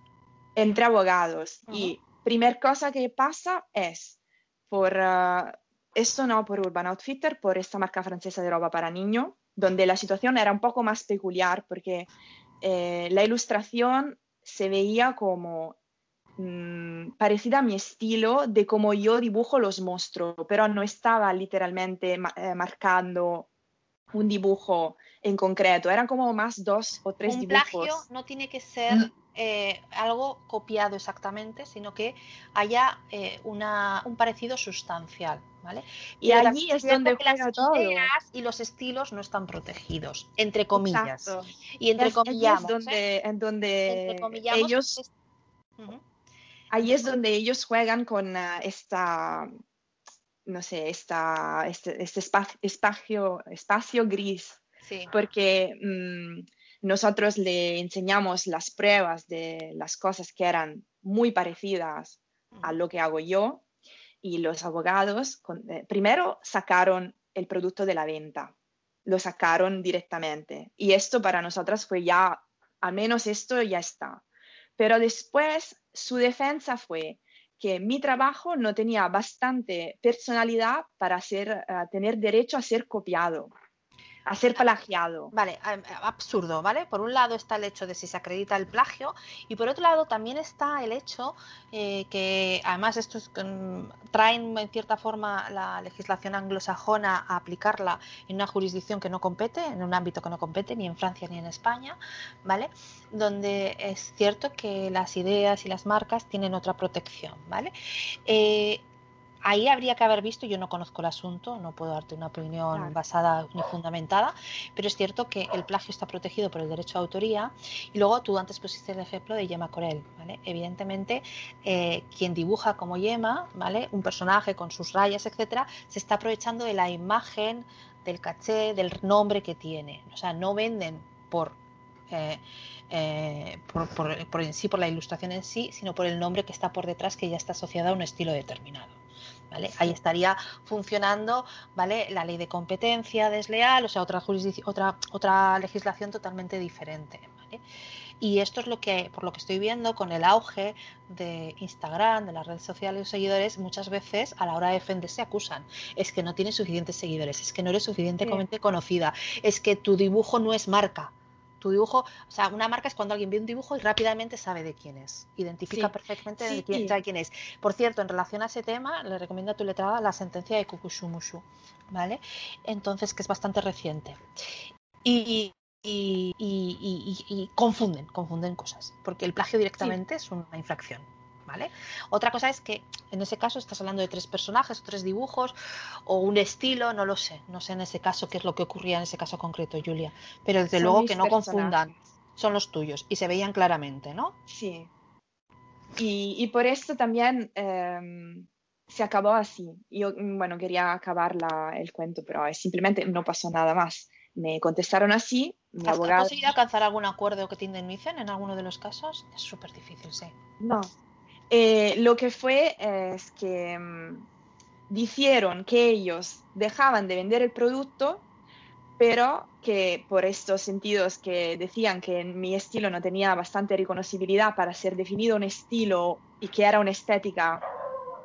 Entre abogados. Y primer cosa que pasa es, por uh, esto no por Urban Outfitter, por esta marca francesa de ropa para niños, donde la situación era un poco más peculiar porque eh, la ilustración se veía como Mm, parecida a mi estilo de cómo yo dibujo los monstruos, pero no estaba literalmente eh, marcando un dibujo en concreto, eran como más dos o tres un dibujos. Plagio no tiene que ser mm. eh, algo copiado exactamente, sino que haya eh, una, un parecido sustancial. ¿Vale? Y, allí es donde las todo. ideas y los estilos no están protegidos, entre comillas. Y entre comillas, donde, en donde ellos ahí es donde ellos juegan con ah, esta, no sé, esta, este, este espacio, espacio, gris. Porque mm, nosotros le enseñamos las pruebas de las cosas que eran muy parecidas a lo que hago yo y los abogados eh, primero sacaron el producto de la venta, lo sacaron directamente y esto para nosotras fue ya, al menos esto ya está. Pero después su defensa fue que mi trabajo no tenía bastante personalidad para ser, eh, tener derecho a ser copiado a ser plagiado. Vale, absurdo, ¿vale? Por un lado está el hecho de si se acredita el plagio y por otro lado también está el hecho eh, que además estos traen en cierta forma la legislación anglosajona a aplicarla en una jurisdicción que no compete, en un ámbito que no compete ni en Francia ni en España, ¿vale? Donde es cierto que las ideas y las marcas tienen otra protección, ¿vale? Eh, ahí habría que haber visto, yo no conozco el asunto, no puedo darte una opinión basada ni fundamentada, pero es cierto que el plagio está protegido por el derecho de autoría y luego tú antes pusiste el ejemplo de Yema Corel, ¿vale? Evidentemente, eh, quien dibuja como Yema, ¿vale? Un personaje con sus rayas, etcétera, se está aprovechando de la imagen, del caché, del nombre que tiene. O sea, no venden por eh, eh, por, por, en sí, por la ilustración en sí, sino por el nombre que está por detrás, que ya está asociado a un estilo determinado. Ahí estaría funcionando, ¿vale? La ley de competencia desleal, o sea, otra otra, otra legislación totalmente diferente, Y esto es lo que, por lo que estoy viendo con el auge de Instagram, de las redes sociales, los seguidores, muchas veces a la hora de defenderse acusan. Es que no tienes suficientes seguidores, es que no eres suficientemente conocida, es que tu dibujo no es marca tu dibujo, o sea, una marca es cuando alguien ve un dibujo y rápidamente sabe de quién es, identifica perfectamente de quién, sabe quién es. Por cierto, en relación a ese tema, le recomiendo a tu letrada la sentencia de Kukushumushu, ¿vale? Entonces, que es bastante reciente. Y, y, confunden, confunden cosas, porque el plagio directamente es una infracción. ¿Vale? Otra cosa es que en ese caso estás hablando de tres personajes, o tres dibujos, o un estilo, no lo sé, no sé en ese caso qué es lo que ocurría en ese caso concreto, Julia, pero desde luego que no confundan, son los tuyos y se veían claramente, ¿no? Sí. Y, por esto también em, se acabó así. Yo, bueno, quería acabar el cuento, pero simplemente no pasó nada más. Me contestaron así, ¿Has conseguido alcanzar algún acuerdo que te indemnicen en alguno de los casos? Es súper difícil, sí. No, eh, lo que fue es que mm, dijeron que ellos dejaban de vender el producto, pero que por estos sentidos que decían que mi estilo no tenía bastante reconocibilidad para ser definido un estilo y que era una estética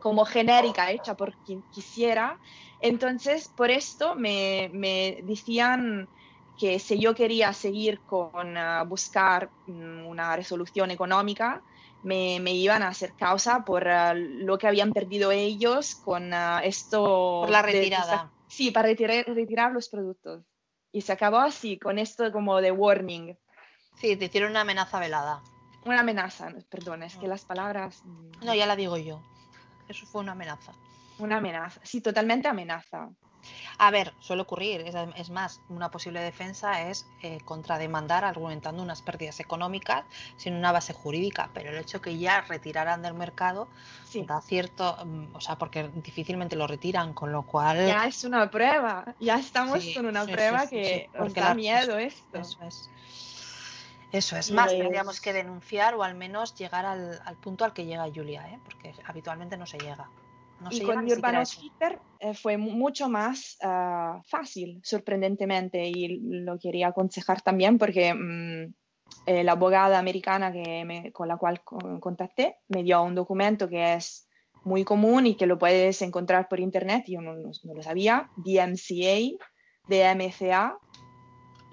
como genérica hecha por quien quisiera, entonces por esto me, me decían que si yo quería seguir con uh, buscar mm, una resolución económica, me, iban a hacer causa por ah, lo que habían perdido ellos con ah, esto. Por la retirada. sí, para retirar, retirar los productos. Y se acabó así, con esto como de warning. Sí, te hicieron una amenaza velada. Una amenaza, perdón, es que las palabras... Mm, no, ya la digo yo. Eso fue una amenaza. Una amenaza, sí, totalmente amenaza. A ver, suele ocurrir. Es, más, una posible defensa es eh, contrademandar argumentando unas pérdidas económicas sin una base jurídica, pero el hecho que ya retiraran del mercado da cierto, mm, o sea, porque difícilmente lo retiran, con lo cual... Ya es una prueba, ya estamos con una prueba que os da miedo [LAUGHS] esto. Eso es. Eso es, más tendríamos que denunciar o al menos llegar al, punto al que llega Julia, ¿eh? porque habitualmente no se llega. Y con mi Urbano Twitter eh, fue mucho más ah, fácil, sorprendentemente, y lo quería aconsejar también porque mm, eh, la abogada americana que con la cual contacté me dio un documento que es muy común y que lo puedes encontrar por internet, yo no, no lo sabía, DMCA, DMCA,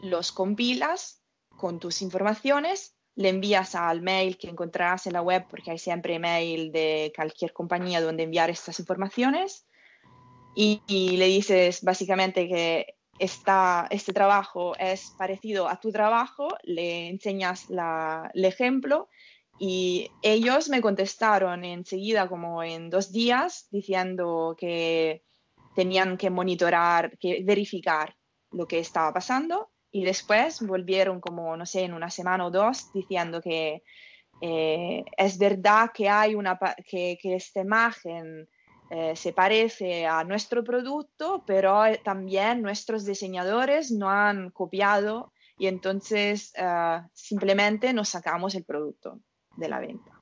los compilas con tus informaciones, le envías al mail que encontrarás en la web, porque hay siempre mail de cualquier compañía donde enviar estas informaciones, y, le dices básicamente que este trabajo es parecido a tu trabajo, le enseñas el ejemplo y ellos me contestaron enseguida, como en dos días, diciendo que tenían que monitorar, que verificar lo que estaba pasando y después volvieron como, no sé, en una semana o dos diciendo que eh, es verdad que hay una, que, que esta imagen eh, se parece a nuestro producto, pero también nuestros diseñadores no han copiado y entonces eh, simplemente nos sacamos el producto de la venta.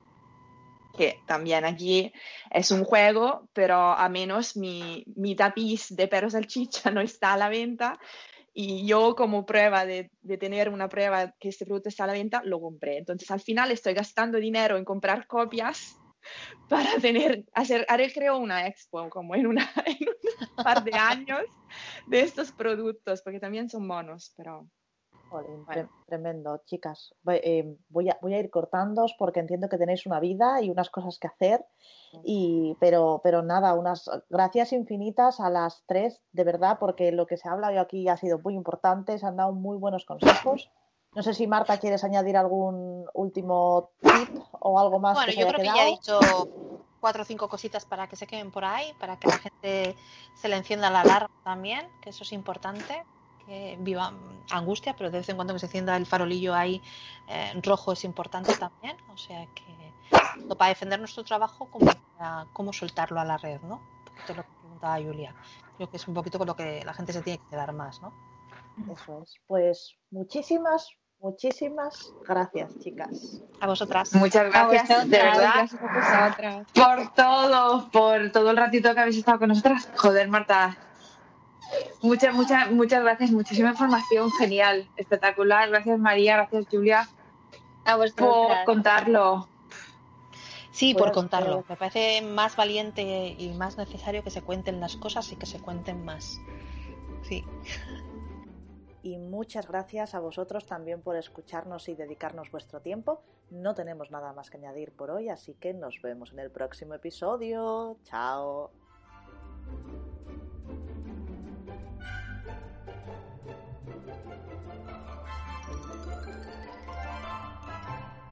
Que también aquí es un juego, pero a menos mi, mi tapiz de perros salchicha [LAUGHS] no está a la venta, y yo como prueba de, de, tener una prueba que este producto está a la venta, lo compré. Entonces al final estoy gastando dinero en comprar copias [LAUGHS] para tener, hacer, haré creo una expo como en, una, [LAUGHS] en un par de años de estos productos, porque también son monos, pero Tremendo, chicas. Eh, voy, a, voy a ir cortándos porque entiendo que tenéis una vida y unas cosas que hacer. Y, pero, pero nada, unas gracias infinitas a las tres, de verdad, porque lo que se ha hablado aquí ha sido muy importante, se han dado muy buenos consejos. No sé si Marta quieres añadir algún último tip o algo más. Bueno, yo creo que ya he dicho cuatro o cinco cositas para que se queden por ahí, para que la gente se le encienda la alarma también, que eso es importante viva angustia, pero de vez en cuando que se encienda el farolillo ahí eh, rojo es importante también. O sea que para defender nuestro trabajo, como cómo soltarlo a la red, ¿no? Esto es lo que preguntaba Julia. Creo que es un poquito con lo que la gente se tiene que quedar más, ¿no? Eso es. Pues muchísimas, muchísimas gracias, chicas. A vosotras. Muchas gracias, de verdad, por todo, por todo el ratito que habéis estado con nosotras. Joder, Marta, Muchas, muchas, muchas gracias, muchísima información, genial, espectacular. Gracias María, gracias Julia a por contarlo. Sí, por contarlo. Me parece más valiente y más necesario que se cuenten las cosas y que se cuenten más. Sí. Y muchas gracias a vosotros también por escucharnos y dedicarnos vuestro tiempo. No tenemos nada más que añadir por hoy, así que nos vemos en el próximo episodio. Chao.